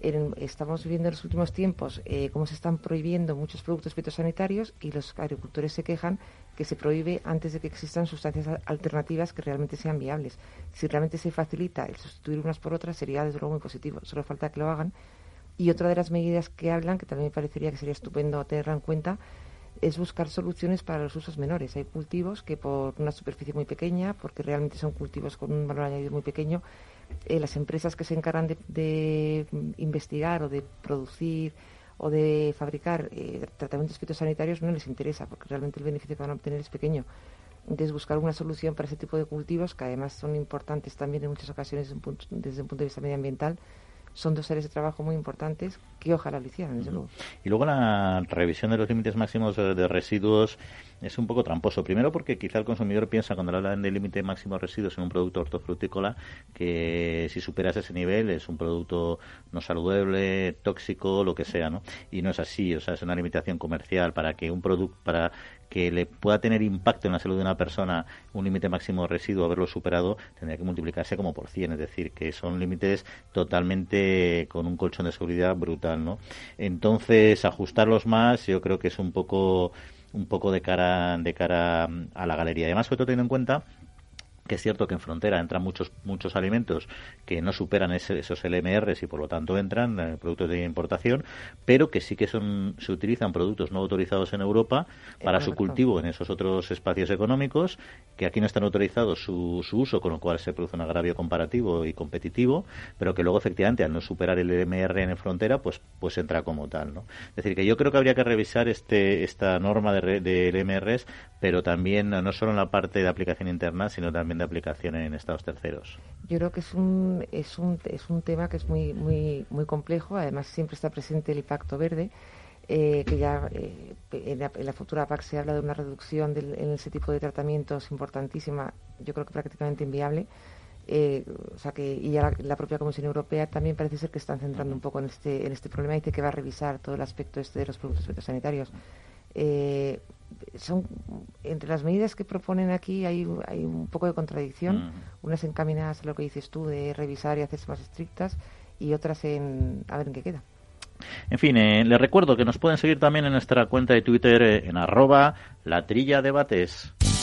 estamos viendo en los últimos tiempos eh, cómo se están prohibiendo muchos productos fitosanitarios y los agricultores se quejan que se prohíbe antes de que existan sustancias alternativas que realmente sean viables. Si realmente se facilita el sustituir unas por otras, sería desde luego muy positivo. Solo falta que lo hagan. Y otra de las medidas que hablan, que también me parecería que sería estupendo tenerla en cuenta, es buscar soluciones para los usos menores. Hay cultivos que por una superficie muy pequeña, porque realmente son cultivos con un valor añadido muy pequeño, eh, las empresas que se encargan de, investigar o de producir o de fabricar eh, tratamientos fitosanitarios no les interesa, porque realmente el beneficio que van a obtener es pequeño. Entonces, buscar una solución para ese tipo de cultivos, que además son importantes también en muchas ocasiones desde un punto, desde un punto de vista medioambiental, son dos áreas de trabajo muy importantes que ojalá lo hicieran, desde luego. Y luego la revisión de los límites máximos de residuos es un poco tramposo. Primero porque quizá el consumidor piensa cuando le hablan de límite máximo de residuos en un producto hortofrutícola que si superas ese nivel es un producto no saludable, tóxico, lo que sea, ¿no? Y no es así, o sea, es una limitación comercial para que un producto para que le pueda tener impacto en la salud de una persona un límite máximo de residuo haberlo superado tendría que multiplicarse como por 100, es decir, que son límites totalmente con un colchón de seguridad brutal, ¿no? Entonces, ajustarlos más yo creo que es un poco un poco de cara, de cara a la galería. Además, sobre todo teniendo en cuenta que es cierto que en frontera entran muchos muchos alimentos que no superan esos LMRs y por lo tanto entran eh, productos de importación, pero que sí que son se utilizan productos no autorizados en Europa para su cultivo en esos otros espacios económicos, que aquí no están autorizados su, su, uso, con lo cual se produce un agravio comparativo y competitivo, pero que luego efectivamente al no superar el LMR en frontera, pues pues entra como tal, ¿no? Es decir, que yo creo que habría que revisar este esta norma de, de LMRs, pero también no solo en la parte de aplicación interna, sino también de aplicación en estados terceros? Yo creo que es un, es un, es un tema que es muy, muy, muy complejo. Además, siempre está presente el impacto verde. Eh, que ya eh, en, la, futura PAC se habla de una reducción en ese tipo de tratamientos importantísima, yo creo que prácticamente inviable. Eh, o sea que y ya la, propia Comisión Europea también parece ser que están centrando un poco en este en este problema y dice que va a revisar todo el aspecto este de los productos fitosanitarios. Eh, son entre las medidas que proponen aquí hay, hay un poco de contradicción, unas encaminadas a lo que dices tú de revisar y hacerse más estrictas y otras en a ver en qué queda. En fin, eh, les recuerdo que nos pueden seguir también en nuestra cuenta de Twitter eh, en arroba la trilla debates.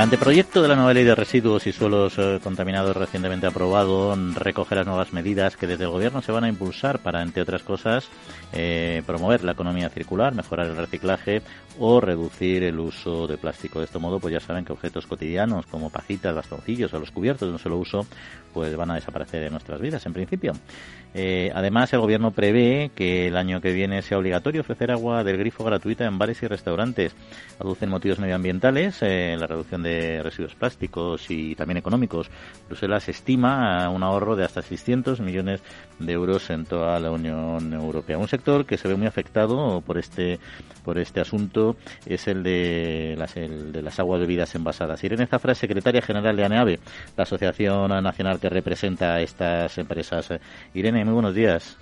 El anteproyecto de la nueva ley de residuos y suelos eh, contaminados recientemente aprobado recoge las nuevas medidas que desde el Gobierno se van a impulsar para, entre otras cosas, eh, promover la economía circular, mejorar el reciclaje o reducir el uso de plástico. De este modo, pues ya saben que objetos cotidianos como pajitas, bastoncillos o los cubiertos de un solo uso, pues van a desaparecer de nuestras vidas, en principio. Eh, además, el Gobierno prevé que el año que viene sea obligatorio ofrecer agua del grifo gratuita en bares y restaurantes. Aducen motivos medioambientales, la reducción de residuos plásticos y también económicos. Bruselas estima un ahorro de hasta 600 millones de euros en toda la Unión Europea. Un sector que se ve muy afectado por este por este asunto es el de las, el de las aguas bebidas envasadas. Irene Zafra, secretaria general de ANEAVE, la asociación nacional que representa a estas empresas. Irene, muy buenos días.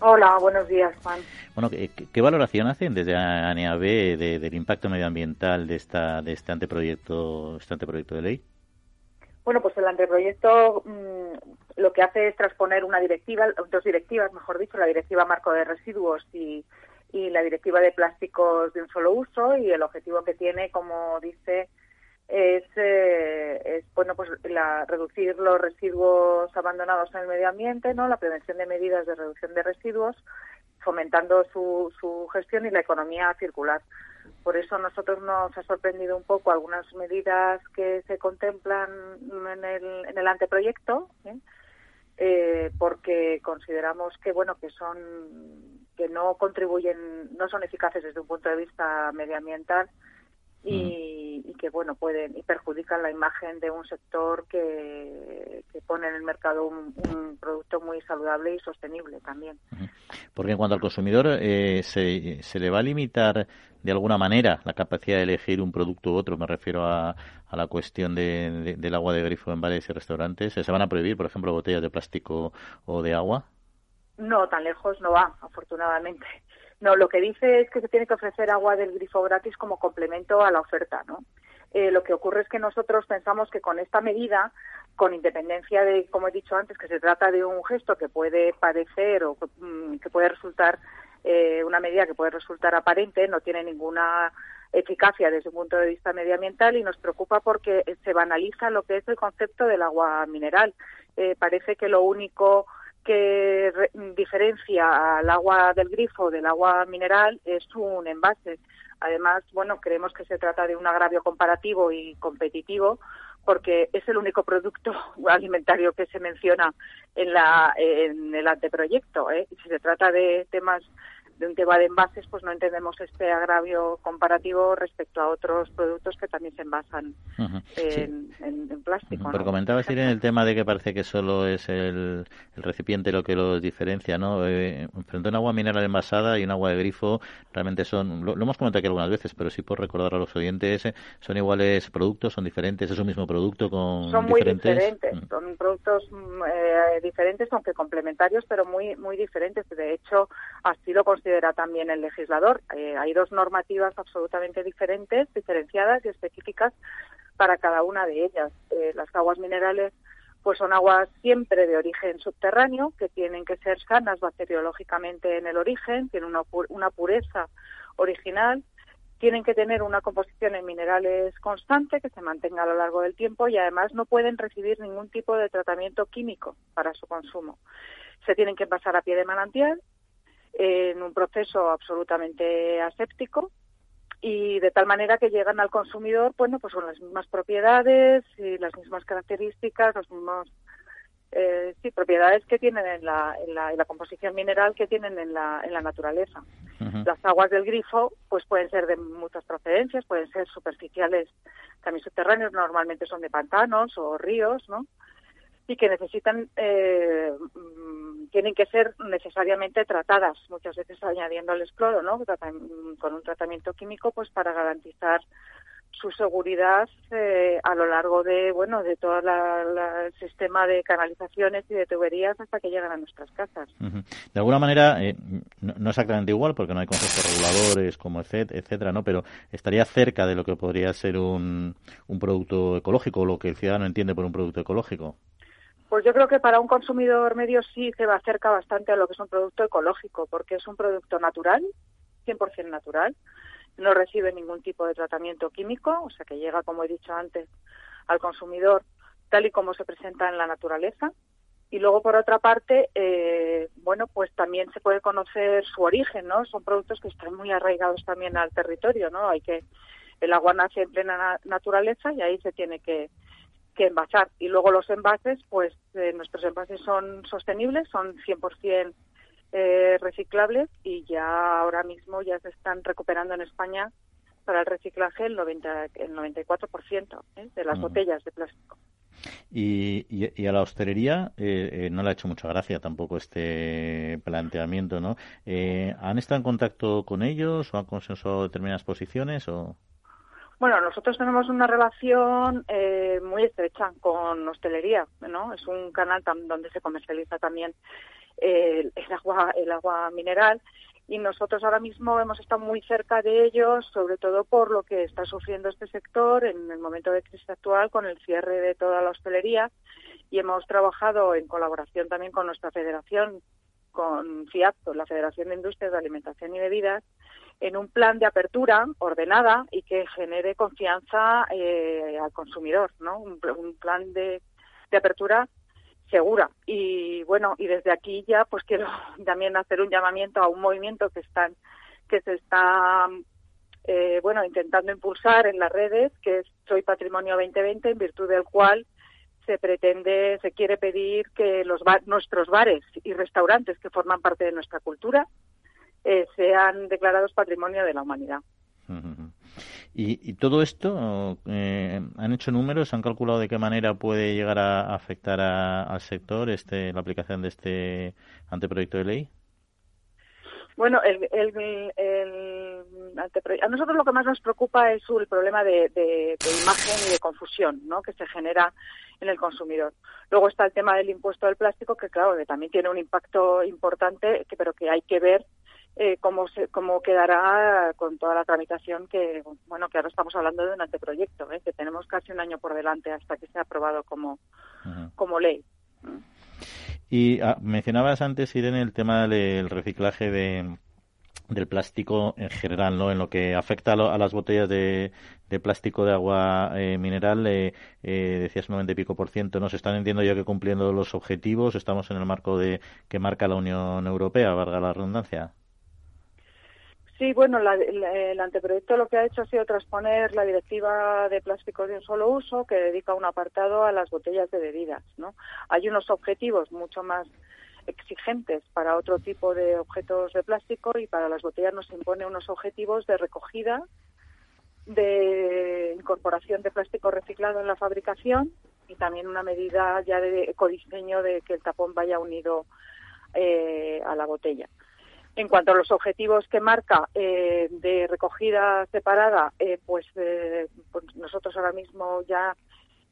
Hola, buenos días, Juan. Bueno, ¿qué, valoración hacen desde ANEAB del impacto medioambiental de esta de este anteproyecto este anteproyecto de ley? Bueno, pues el anteproyecto mm, lo que hace es transponer una directiva, dos directivas, mejor dicho, la directiva marco de residuos y, y la directiva de plásticos de un solo uso y el objetivo que tiene, como dice, es, eh, es bueno pues la reducir los residuos abandonados en el medio ambiente no la prevención de medidas de reducción de residuos fomentando su, su gestión y la economía circular por eso nosotros nos ha sorprendido un poco algunas medidas que se contemplan en el, en el anteproyecto ¿eh? Eh, porque consideramos que bueno que son que no contribuyen no son eficaces desde un punto de vista medioambiental y, que bueno pueden y perjudican la imagen de un sector que, pone en el mercado un, producto muy saludable y sostenible también. Porque en cuanto al consumidor eh, se, se le va a limitar de alguna manera la capacidad de elegir un producto u otro. Me refiero a, a la cuestión de, del agua de grifo en bares y restaurantes. ¿Se van a prohibir, por ejemplo, botellas de plástico o de agua? No, tan lejos no va, afortunadamente. No, lo que dice es que se tiene que ofrecer agua del grifo gratis como complemento a la oferta, ¿no? Eh, lo que ocurre es que nosotros pensamos que con esta medida, con independencia de, como he dicho antes, que se trata de un gesto que puede parecer o mm, que puede resultar eh, una medida que puede resultar aparente, no tiene ninguna eficacia desde un punto de vista medioambiental y nos preocupa porque se banaliza lo que es el concepto del agua mineral. Eh, parece que lo único que diferencia al agua del grifo del agua mineral es un envase. Además, bueno, creemos que se trata de un agravio comparativo y competitivo porque es el único producto (laughs) alimentario que se menciona en, la, en el anteproyecto. ¿eh? Si se trata de temas de un tema de envases, pues no entendemos este agravio comparativo respecto a otros productos que también se envasan en, plástico. Pero comentabas, en el tema de que parece que solo es el, recipiente lo que los diferencia, ¿no? Eh, frente a un agua mineral envasada y un agua de grifo, realmente son, lo, hemos comentado aquí algunas veces, pero sí por recordar a los oyentes, eh, ¿son iguales productos, son diferentes, es un mismo producto con son muy diferentes, son productos mm, eh, diferentes, aunque complementarios, pero muy, muy diferentes. De hecho, ha sido considera también el legislador. Eh, hay dos normativas absolutamente diferentes, diferenciadas y específicas para cada una de ellas. Eh, las aguas minerales pues son aguas siempre de origen subterráneo, que tienen que ser sanas bacteriológicamente en el origen, tienen una, una pureza original, tienen que tener una composición en minerales constante que se mantenga a lo largo del tiempo y además no pueden recibir ningún tipo de tratamiento químico para su consumo. Se tienen que pasar a pie de manantial en un proceso absolutamente aséptico y de tal manera que llegan al consumidor bueno pues con las mismas propiedades y las mismas características los mismos eh, sí propiedades que tienen en la, en la, en la composición mineral que tienen en la, en la naturaleza. Las aguas del grifo pues pueden ser de muchas procedencias pueden ser superficiales también subterráneos normalmente son de pantanos o ríos no y que necesitan, eh, mm, tienen que ser necesariamente tratadas, muchas veces añadiéndoles cloro, ¿no? Con un tratamiento químico, pues para garantizar su seguridad eh, a lo largo de bueno de todo el sistema de canalizaciones y de tuberías hasta que llegan a nuestras casas. De alguna manera, eh, no, exactamente igual, porque no hay conceptos reguladores como etcétera, ¿no? Pero estaría cerca de lo que podría ser un, un producto ecológico, lo que el ciudadano entiende por un producto ecológico. Pues yo creo que para un consumidor medio sí se va acerca bastante a lo que es un producto ecológico, porque es un producto natural, 100% natural, no recibe ningún tipo de tratamiento químico, o sea que llega, como he dicho antes, al consumidor tal y como se presenta en la naturaleza. Y luego, por otra parte, eh, bueno, pues también se puede conocer su origen, ¿no? Son productos que están muy arraigados también al territorio, ¿no? Hay que el agua nace en plena naturaleza y ahí se tiene que, que envasar. Y luego los envases, pues eh, nuestros envases son sostenibles, son 100% eh, reciclables y ya ahora mismo ya se están recuperando en España para el reciclaje el, 90, el 94% ¿eh? de las botellas de plástico. Y, y, a la hostelería eh, no le ha hecho mucha gracia tampoco este planteamiento, ¿no? ¿Han estado en contacto con ellos o han consensuado determinadas posiciones o...? Bueno, nosotros tenemos una relación eh, muy estrecha con hostelería, ¿no? Es un canal donde se comercializa también el, agua, el agua mineral y nosotros ahora mismo hemos estado muy cerca de ellos, sobre todo por lo que está sufriendo este sector en el momento de crisis actual con el cierre de toda la hostelería y hemos trabajado en colaboración también con nuestra federación, con FIAPTO, la Federación de Industrias de Alimentación y Bebidas, en un plan de apertura ordenada y que genere confianza eh, al consumidor, ¿no? Un, plan de, apertura segura y bueno y desde aquí ya pues quiero (laughs) también hacer un llamamiento a un movimiento que están que se está eh, bueno intentando impulsar en las redes que es Soy Patrimonio 2020 en virtud del cual se pretende se quiere pedir que los nuestros bares y restaurantes que forman parte de nuestra cultura eh, sean declarados patrimonio de la humanidad. (laughs) Y, todo esto, eh, ¿han hecho números? ¿Han calculado de qué manera puede llegar a afectar al sector este, la aplicación de este anteproyecto de ley? Bueno, el, a nosotros lo que más nos preocupa es el problema de, de, imagen y de confusión ¿no? que se genera en el consumidor. Luego está el tema del impuesto del plástico, que claro, que también tiene un impacto importante, que, pero que hay que ver eh, cómo, se, cómo quedará con toda la tramitación que, bueno, que ahora estamos hablando de un anteproyecto, ¿eh? que tenemos casi un año por delante hasta que sea aprobado como, como ley. Y ah, mencionabas antes, Irene, el tema del reciclaje de, del plástico en general, ¿no? En lo que afecta a, las botellas de, plástico de agua eh, mineral, eh, eh, decías 90 y pico por ciento, ¿no? Se están entiendo ya que cumpliendo los objetivos, estamos en el marco de que marca la Unión Europea, valga la redundancia. Sí, bueno, el anteproyecto lo que ha hecho ha sido transponer la directiva de plásticos de un solo uso, que dedica un apartado a las botellas de bebidas, ¿no? Hay unos objetivos mucho más exigentes para otro tipo de objetos de plástico y para las botellas nos impone unos objetivos de recogida, de incorporación de plástico reciclado en la fabricación y también una medida ya de ecodiseño de que el tapón vaya unido eh, a la botella. En cuanto a los objetivos que marca eh, de recogida separada, eh, pues, pues nosotros ahora mismo ya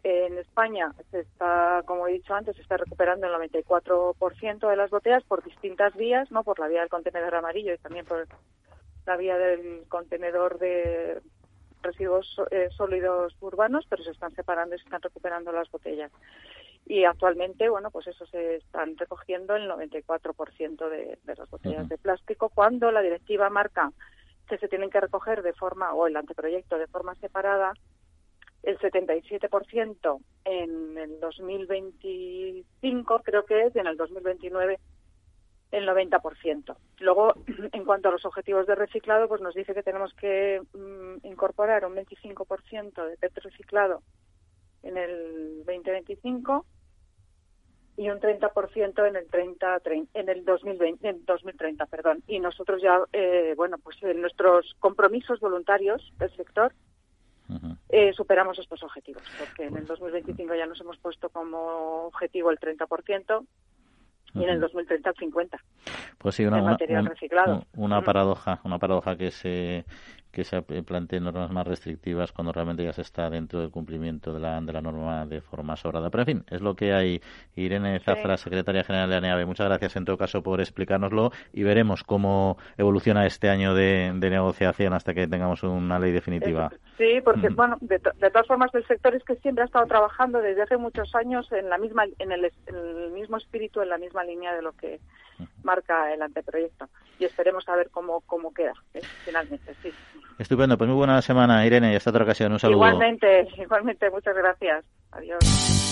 en España se está, como he dicho antes, se está recuperando el 94% de las botellas por distintas vías, no por la vía del contenedor amarillo y también por la vía del contenedor de residuos eh, sólidos urbanos, pero se están separando y se están recuperando las botellas. Y actualmente, bueno, pues eso se están recogiendo el 94% de, de las botellas de plástico cuando la directiva marca que se tienen que recoger de forma, o el anteproyecto de forma separada, el 77% en el 2025, creo que es, y en el 2029 el 90%. Luego, (clears throat) en cuanto a los objetivos de reciclado, pues nos dice que tenemos que mm, incorporar un 25% de PET reciclado en el 2025 y un 30% en el 30, en el 2020, en 2030, perdón. Y nosotros ya, eh, bueno, pues en nuestros compromisos voluntarios del sector eh, superamos estos objetivos, porque en el 2025 ya nos hemos puesto como objetivo el 30% y en el 2030 el 50%. Pues sí, una, material reciclado. una paradoja, una paradoja que se que se planteen normas más restrictivas cuando realmente ya se está dentro del cumplimiento de la, de la norma de forma sobrada. Pero en fin, es lo que hay. Irene Zafra, secretaria general de ANEAVE, muchas gracias en todo caso por explicárnoslo y veremos cómo evoluciona este año de, negociación hasta que tengamos una ley definitiva. Sí, porque, bueno, de, todas formas, el sector es que siempre ha estado trabajando desde hace muchos años en, la misma, en, el, en el mismo espíritu, en la misma línea de lo que marca el anteproyecto. Y esperemos a ver cómo, cómo queda ¿eh? finalmente. Sí. Estupendo, pues muy buena semana, Irene, y hasta otra ocasión. Un saludo. Igualmente, (laughs) igualmente, muchas gracias. Adiós.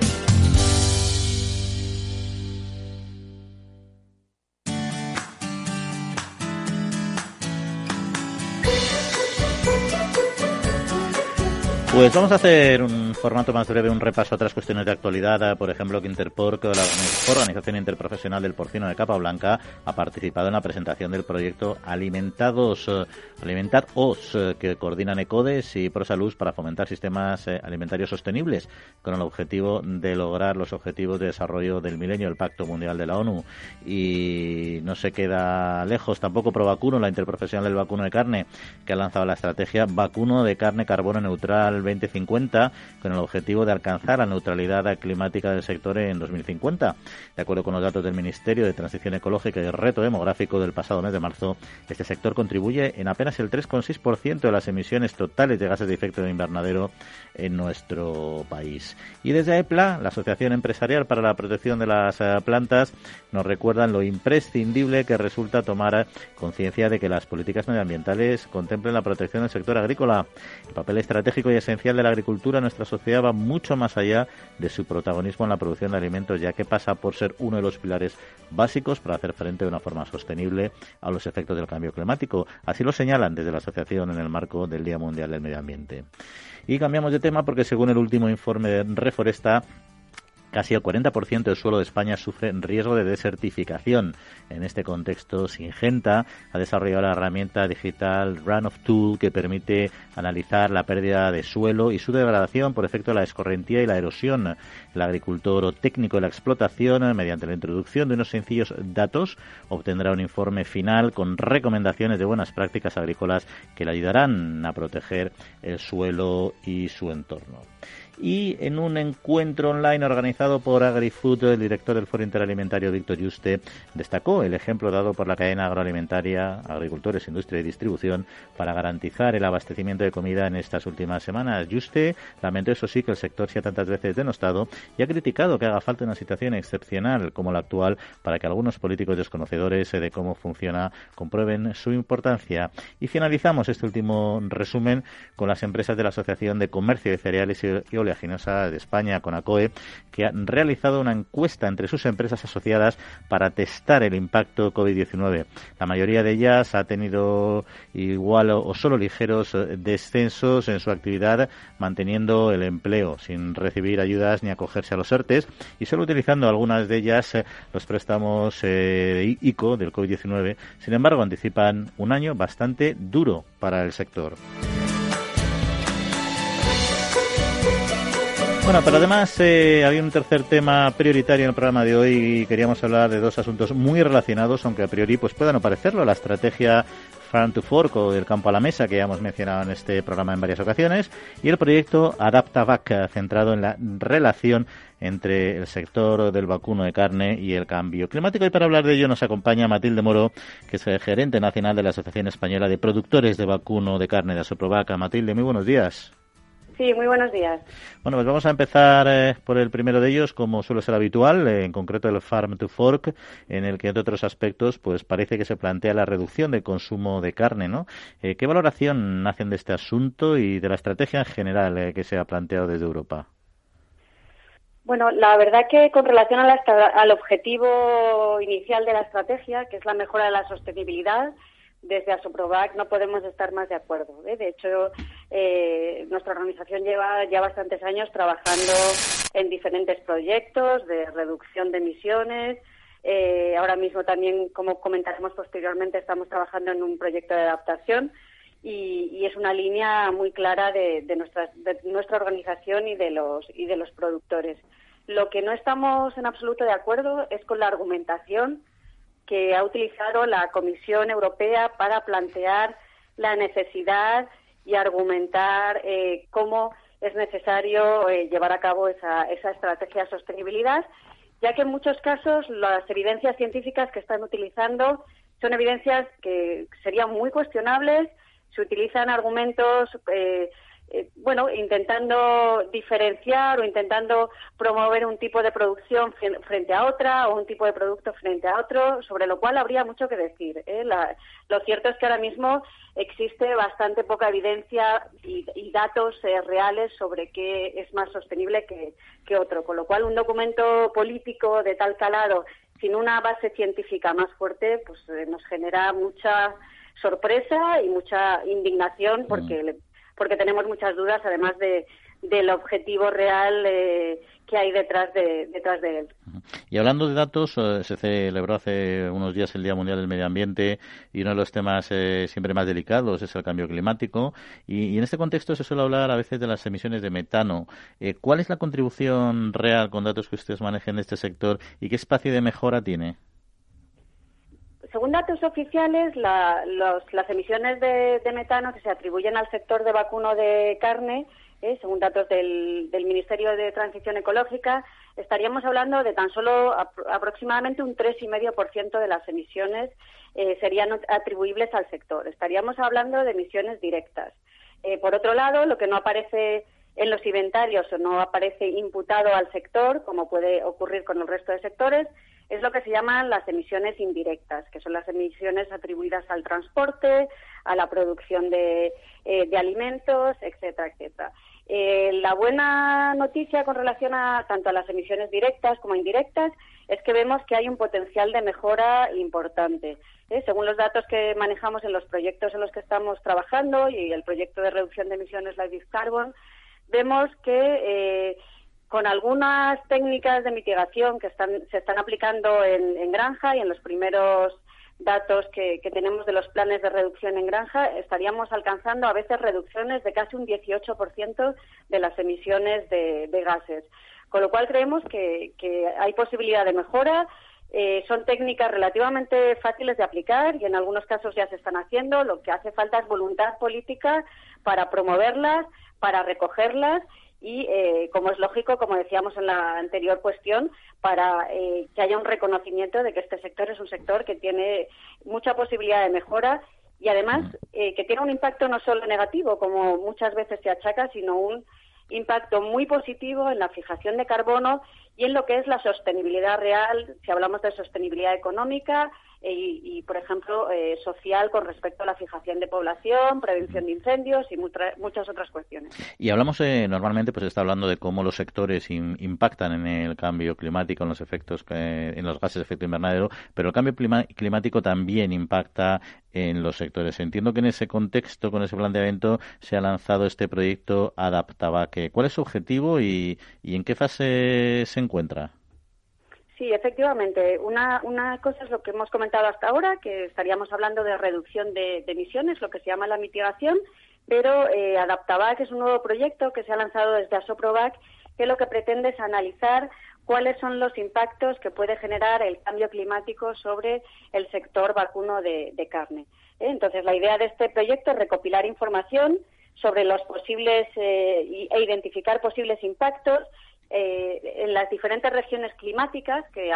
Pues vamos a hacer un formato más breve, un repaso a otras cuestiones de actualidad. Por ejemplo, que Interporc, la Organización Interprofesional del Porcino de Capa Blanca, ha participado en la presentación del proyecto Alimentados, eh, Alimentados, eh, que coordinan ECODES y ProSalud para fomentar sistemas eh, alimentarios sostenibles, con el objetivo de lograr los objetivos de desarrollo del milenio, el Pacto Mundial de la ONU. Y no se queda lejos tampoco ProVacuno, la Interprofesional del Vacuno de Carne, que ha lanzado la estrategia Vacuno de Carne Carbono Neutral 2050 con el objetivo de alcanzar la neutralidad climática del sector en 2050. De acuerdo con los datos del Ministerio de Transición Ecológica y Reto Demográfico del pasado mes de marzo, este sector contribuye en apenas el 3,6% de las emisiones totales de gases de efecto invernadero en nuestro país. Y desde EPLA, la Asociación Empresarial para la Protección de las eh, Plantas, nos recuerdan lo imprescindible que resulta tomar conciencia de que las políticas medioambientales contemplen la protección del sector agrícola. El papel estratégico y esencial de la agricultura en nuestra sociedad va mucho más allá de su protagonismo en la producción de alimentos, ya que pasa por ser uno de los pilares básicos para hacer frente de una forma sostenible a los efectos del cambio climático. Así lo señalan desde la asociación en el marco del Día Mundial del Medio Ambiente. Y cambiamos de tema porque según el último informe de Reforesta, Casi el 40% del suelo de España sufre riesgo de desertificación. En este contexto, Singenta ha desarrollado la herramienta digital Run of Tool que permite analizar la pérdida de suelo y su degradación por efecto de la escorrentía y la erosión. El agricultor o técnico de la explotación, mediante la introducción de unos sencillos datos, obtendrá un informe final con recomendaciones de buenas prácticas agrícolas que le ayudarán a proteger el suelo y su entorno. Y en un encuentro online organizado por AgriFood, el director del Foro Interalimentario Víctor Yuste destacó el ejemplo dado por la cadena agroalimentaria, agricultores, industria y distribución para garantizar el abastecimiento de comida en estas últimas semanas. Yuste lamentó eso sí que el sector sea tantas veces denostado y ha criticado que haga falta una situación excepcional como la actual para que algunos políticos desconocedores de cómo funciona comprueben su importancia. Y finalizamos este último resumen con las empresas de la Asociación de Comercio de Cereales y Oleaginosa de España, CONACOE, que han realizado una encuesta entre sus empresas asociadas para testar el impacto COVID-19. La mayoría de ellas ha tenido igual o solo ligeros eh, descensos en su actividad, manteniendo el empleo sin recibir ayudas ni acogerse a los ERTES y solo utilizando algunas de ellas eh, los préstamos eh, ICO del COVID-19. Sin embargo, anticipan un año bastante duro para el sector. Bueno, pero además eh, había un tercer tema prioritario en el programa de hoy y queríamos hablar de dos asuntos muy relacionados, aunque a priori pues pueda no parecerlo. La estrategia Farm to Fork o del campo a la mesa que ya hemos mencionado en este programa en varias ocasiones y el proyecto AdaptaVac centrado en la relación entre el sector del vacuno de carne y el cambio climático. Y para hablar de ello nos acompaña Matilde Moro, que es gerente nacional de la Asociación Española de Productores de Vacuno de Carne de Asoprovac. Matilde, muy buenos días. Sí, muy buenos días. Bueno, pues vamos a empezar eh, por el primero de ellos, como suele ser habitual, eh, en concreto el Farm to Fork, en el que, entre otros aspectos, pues parece que se plantea la reducción del consumo de carne, ¿no? Eh, ¿Qué valoración hacen de este asunto y de la estrategia en general que se ha planteado desde Europa? Bueno, la verdad que con relación al objetivo inicial de la estrategia, que es la mejora de la sostenibilidad, desde Asoprovac no podemos estar más de acuerdo. ¿eh? De hecho, eh, nuestra organización lleva ya bastantes años trabajando en diferentes proyectos de reducción de emisiones. Eh, ahora mismo también, como comentaremos posteriormente, estamos trabajando en un proyecto de adaptación y, es una línea muy clara de, nuestra, de nuestra organización y de los y de los productores. Lo que no estamos en absoluto de acuerdo es con la argumentación que ha utilizado la Comisión Europea para plantear la necesidad y argumentar eh, cómo es necesario eh, llevar a cabo esa, esa estrategia de sostenibilidad, ya que en muchos casos las evidencias científicas que están utilizando son evidencias que serían muy cuestionables, se utilizan argumentos eh, eh, bueno, intentando diferenciar o intentando promover un tipo de producción frente a otra o un tipo de producto frente a otro, sobre lo cual habría mucho que decir. ¿eh? lo cierto es que ahora mismo existe bastante poca evidencia y, datos eh, reales sobre qué es más sostenible que, que otro, con lo cual un documento político de tal calado sin una base científica más fuerte, pues nos genera mucha sorpresa y mucha indignación porque mm porque tenemos muchas dudas, además de, del objetivo real eh, que hay detrás de, detrás de él. Y hablando de datos, eh, se celebró hace unos días el Día Mundial del Medio Ambiente y uno de los temas eh, siempre más delicados es el cambio climático. Y, en este contexto se suele hablar a veces de las emisiones de metano. ¿Cuál es la contribución real con datos que ustedes manejen de este sector y qué espacio de mejora tiene? Según datos oficiales, las emisiones de, metano que se atribuyen al sector de vacuno de carne, eh, según datos del, Ministerio de Transición Ecológica, estaríamos hablando de tan solo aproximadamente un 3,5% de las emisiones eh, serían atribuibles al sector. Estaríamos hablando de emisiones directas. Eh, por otro lado, lo que no aparece en los inventarios o no aparece imputado al sector, como puede ocurrir con el resto de sectores, es lo que se llaman las emisiones indirectas, que son las emisiones atribuidas al transporte, a la producción de, eh, alimentos, etcétera, etcétera. Eh, la buena noticia con relación a tanto a las emisiones directas como indirectas es que vemos que hay un potencial de mejora importante. ¿eh? Según los datos que manejamos en los proyectos en los que estamos trabajando y el proyecto de reducción de emisiones Life Carbon, vemos que con algunas técnicas de mitigación que están, se están aplicando en, granja y en los primeros datos que, tenemos de los planes de reducción en granja, estaríamos alcanzando a veces reducciones de casi un 18% de las emisiones de, gases. Con lo cual creemos que, hay posibilidad de mejora. Eh, son técnicas relativamente fáciles de aplicar y en algunos casos ya se están haciendo. Lo que hace falta es voluntad política para promoverlas, para recogerlas y, eh, como es lógico, como decíamos en la anterior cuestión, para eh, que haya un reconocimiento de que este sector es un sector que tiene mucha posibilidad de mejora y además eh, que tiene un impacto no solo negativo, como muchas veces se achaca, sino un impacto muy positivo en la fijación de carbono y en lo que es la sostenibilidad real, si hablamos de sostenibilidad económica e, y, por ejemplo, eh, social con respecto a la fijación de población, prevención de incendios y muchas otras cuestiones. Y hablamos eh, normalmente, pues está hablando de cómo los sectores impactan en el cambio climático, en los efectos, en los gases de efecto invernadero, pero el cambio climático también impacta en los sectores. Entiendo que en ese contexto, con ese planteamiento, se ha lanzado este proyecto Adaptavaque. ¿Cuál es su objetivo y, en qué fase se encuentra? Sí, efectivamente. Una, una cosa es lo que hemos comentado hasta ahora, que estaríamos hablando de reducción de, emisiones, lo que se llama la mitigación, pero eh, Adaptavac es un nuevo proyecto que se ha lanzado desde Asoprovac, que lo que pretende es analizar cuáles son los impactos que puede generar el cambio climático sobre el sector vacuno de, carne. ¿eh? Entonces, la idea de este proyecto es recopilar información sobre los posibles eh, e identificar posibles impactos eh, en las diferentes regiones climáticas que,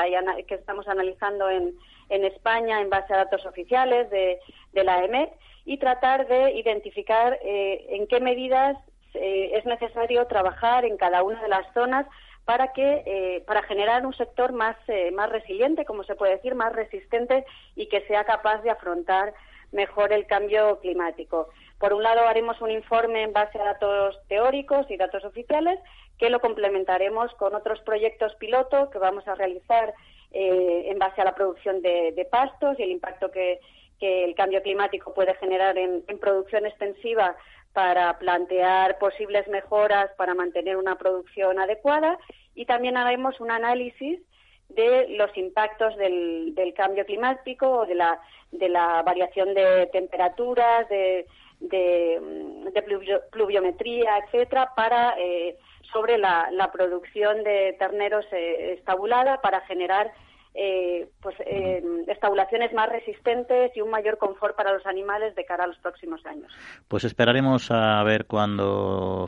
que estamos analizando en, España en base a datos oficiales de, la EMET y tratar de identificar en qué medidas es necesario trabajar en cada una de las zonas para que eh, para generar un sector más eh, más resiliente, como se puede decir, más resistente y que sea capaz de afrontar mejor el cambio climático. Por un lado, haremos un informe en base a datos teóricos y datos oficiales que lo complementaremos con otros proyectos piloto que vamos a realizar eh, en base a la producción de, pastos y el impacto que, el cambio climático puede generar en producción extensiva para plantear posibles mejoras para mantener una producción adecuada. Y también haremos un análisis de los impactos del, cambio climático o de la, de la variación de temperaturas, de, de, pluviometría, etcétera, para eh, sobre la, producción de terneros eh, estabulada para generar eh, pues eh, estabulaciones más resistentes y un mayor confort para los animales de cara a los próximos años. Pues esperaremos a ver cuando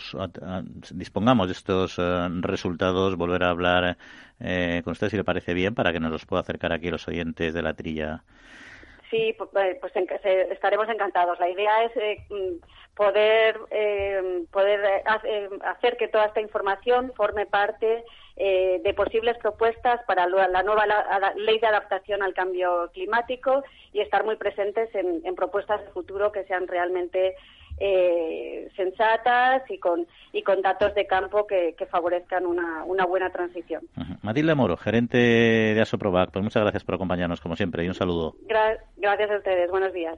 dispongamos de estos eh, resultados, volver a hablar eh, con usted si le parece bien para que nos los pueda acercar aquí los oyentes de la trilla. Sí, pues, pues estaremos encantados. La idea es poder poder hacer que toda esta información forme parte eh, de posibles propuestas para la nueva ley de adaptación al cambio climático y estar muy presentes en, propuestas de futuro que sean realmente eh, sensatas y con, y con datos de campo que, favorezcan una, buena transición. Matilde Moro, gerente de Asoprovac, pues muchas gracias por acompañarnos como siempre y un saludo. gracias a ustedes, buenos días.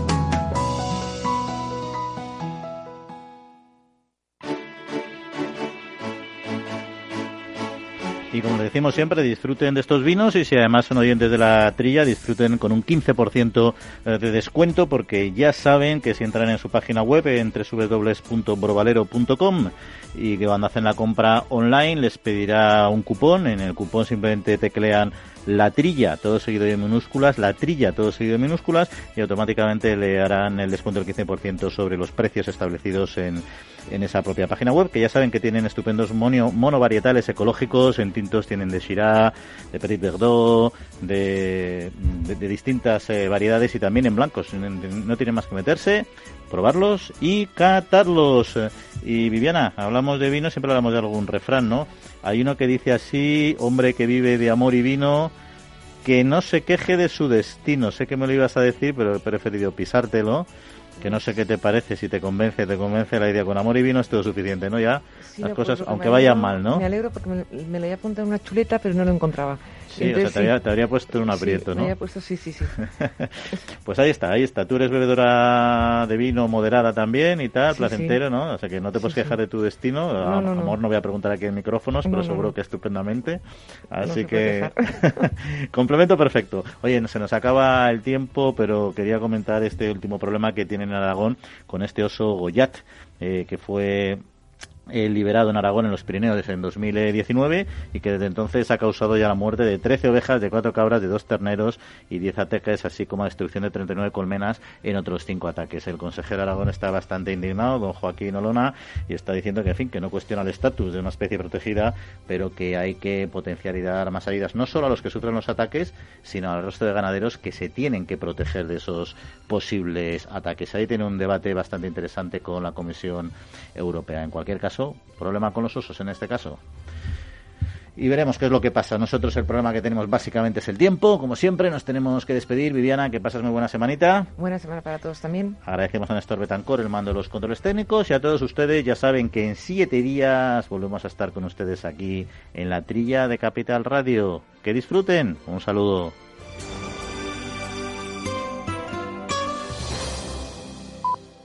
Y como decimos siempre, disfruten de estos vinos y si además son oyentes de la trilla, disfruten con un 15% eh, de descuento porque ya saben que si entran en su página web en www.brovalero.com y que cuando hacen la compra online les pedirá un cupón, en el cupón simplemente teclean la trilla, todo seguido de minúsculas, la trilla, todo seguido de minúsculas, y automáticamente le harán el descuento del 15% sobre los precios establecidos en, en esa propia página web, que ya saben que tienen estupendos mono, monovarietales ecológicos, en tintos tienen de Shiraz, de Petit Verdot, de, de, distintas eh, variedades y también en blancos. No tienen más que meterse, probarlos y catarlos. Y Viviana, hablamos de vino, siempre hablamos de algún refrán, ¿no? Hay uno que dice así, hombre que vive de amor y vino, que no se queje de su destino. Sé que me lo ibas a decir, pero he preferido pisártelo. que no sé qué te parece, si te convence, te convence la idea con amor y vino es todo suficiente, ¿no? Ya las cosas, aunque vayan mal, ¿no? Me alegro porque me, me lo había apuntado en una chuleta, pero no lo encontraba. Sí, o sea, te, habría, te, habría, puesto un aprieto, sí, ¿no? Me había puesto, sí, sí, sí. (laughs) pues ahí está, ahí está. Tú eres bebedora de vino moderada también y tal, Sí, placentero, sí. ¿no? O sea que no te puedes quejar de tu destino. No, A- no, no. Amor, no voy a preguntar aquí en micrófonos, No, pero seguro que estupendamente. Así que (laughs) complemento perfecto. Oye, se nos acaba el tiempo, pero quería comentar este último problema que tiene en Aragón con este oso Goyat, eh, que fue eh, liberado en Aragón en los Pirineos en 2019 y que desde entonces ha causado ya la muerte de 13 ovejas, de 4 cabras, de 2 terneros y 10 ataques, así como la destrucción de 39 colmenas en otros 5 ataques. El consejero Aragón está bastante indignado, don Joaquín Olona, y está diciendo que, en fin, que no cuestiona el estatus de una especie protegida, pero que hay que potenciar y dar más ayudas no solo a los que sufren los ataques, sino al resto de ganaderos que se tienen que proteger de esos posibles ataques. Ahí tiene un debate bastante interesante con la Comisión Europea. En cualquier caso, problema con los osos en este caso. Y veremos qué es lo que pasa. Nosotros el problema que tenemos básicamente es el tiempo. Como siempre, nos tenemos que despedir. Viviana, que pasas muy buena semanita. Buena semana para todos también. Agradecemos a Néstor Betancor el mando de los controles técnicos y a todos ustedes ya saben que en siete días volvemos a estar con ustedes aquí en la trilla de Capital Radio. Que disfruten. Un saludo.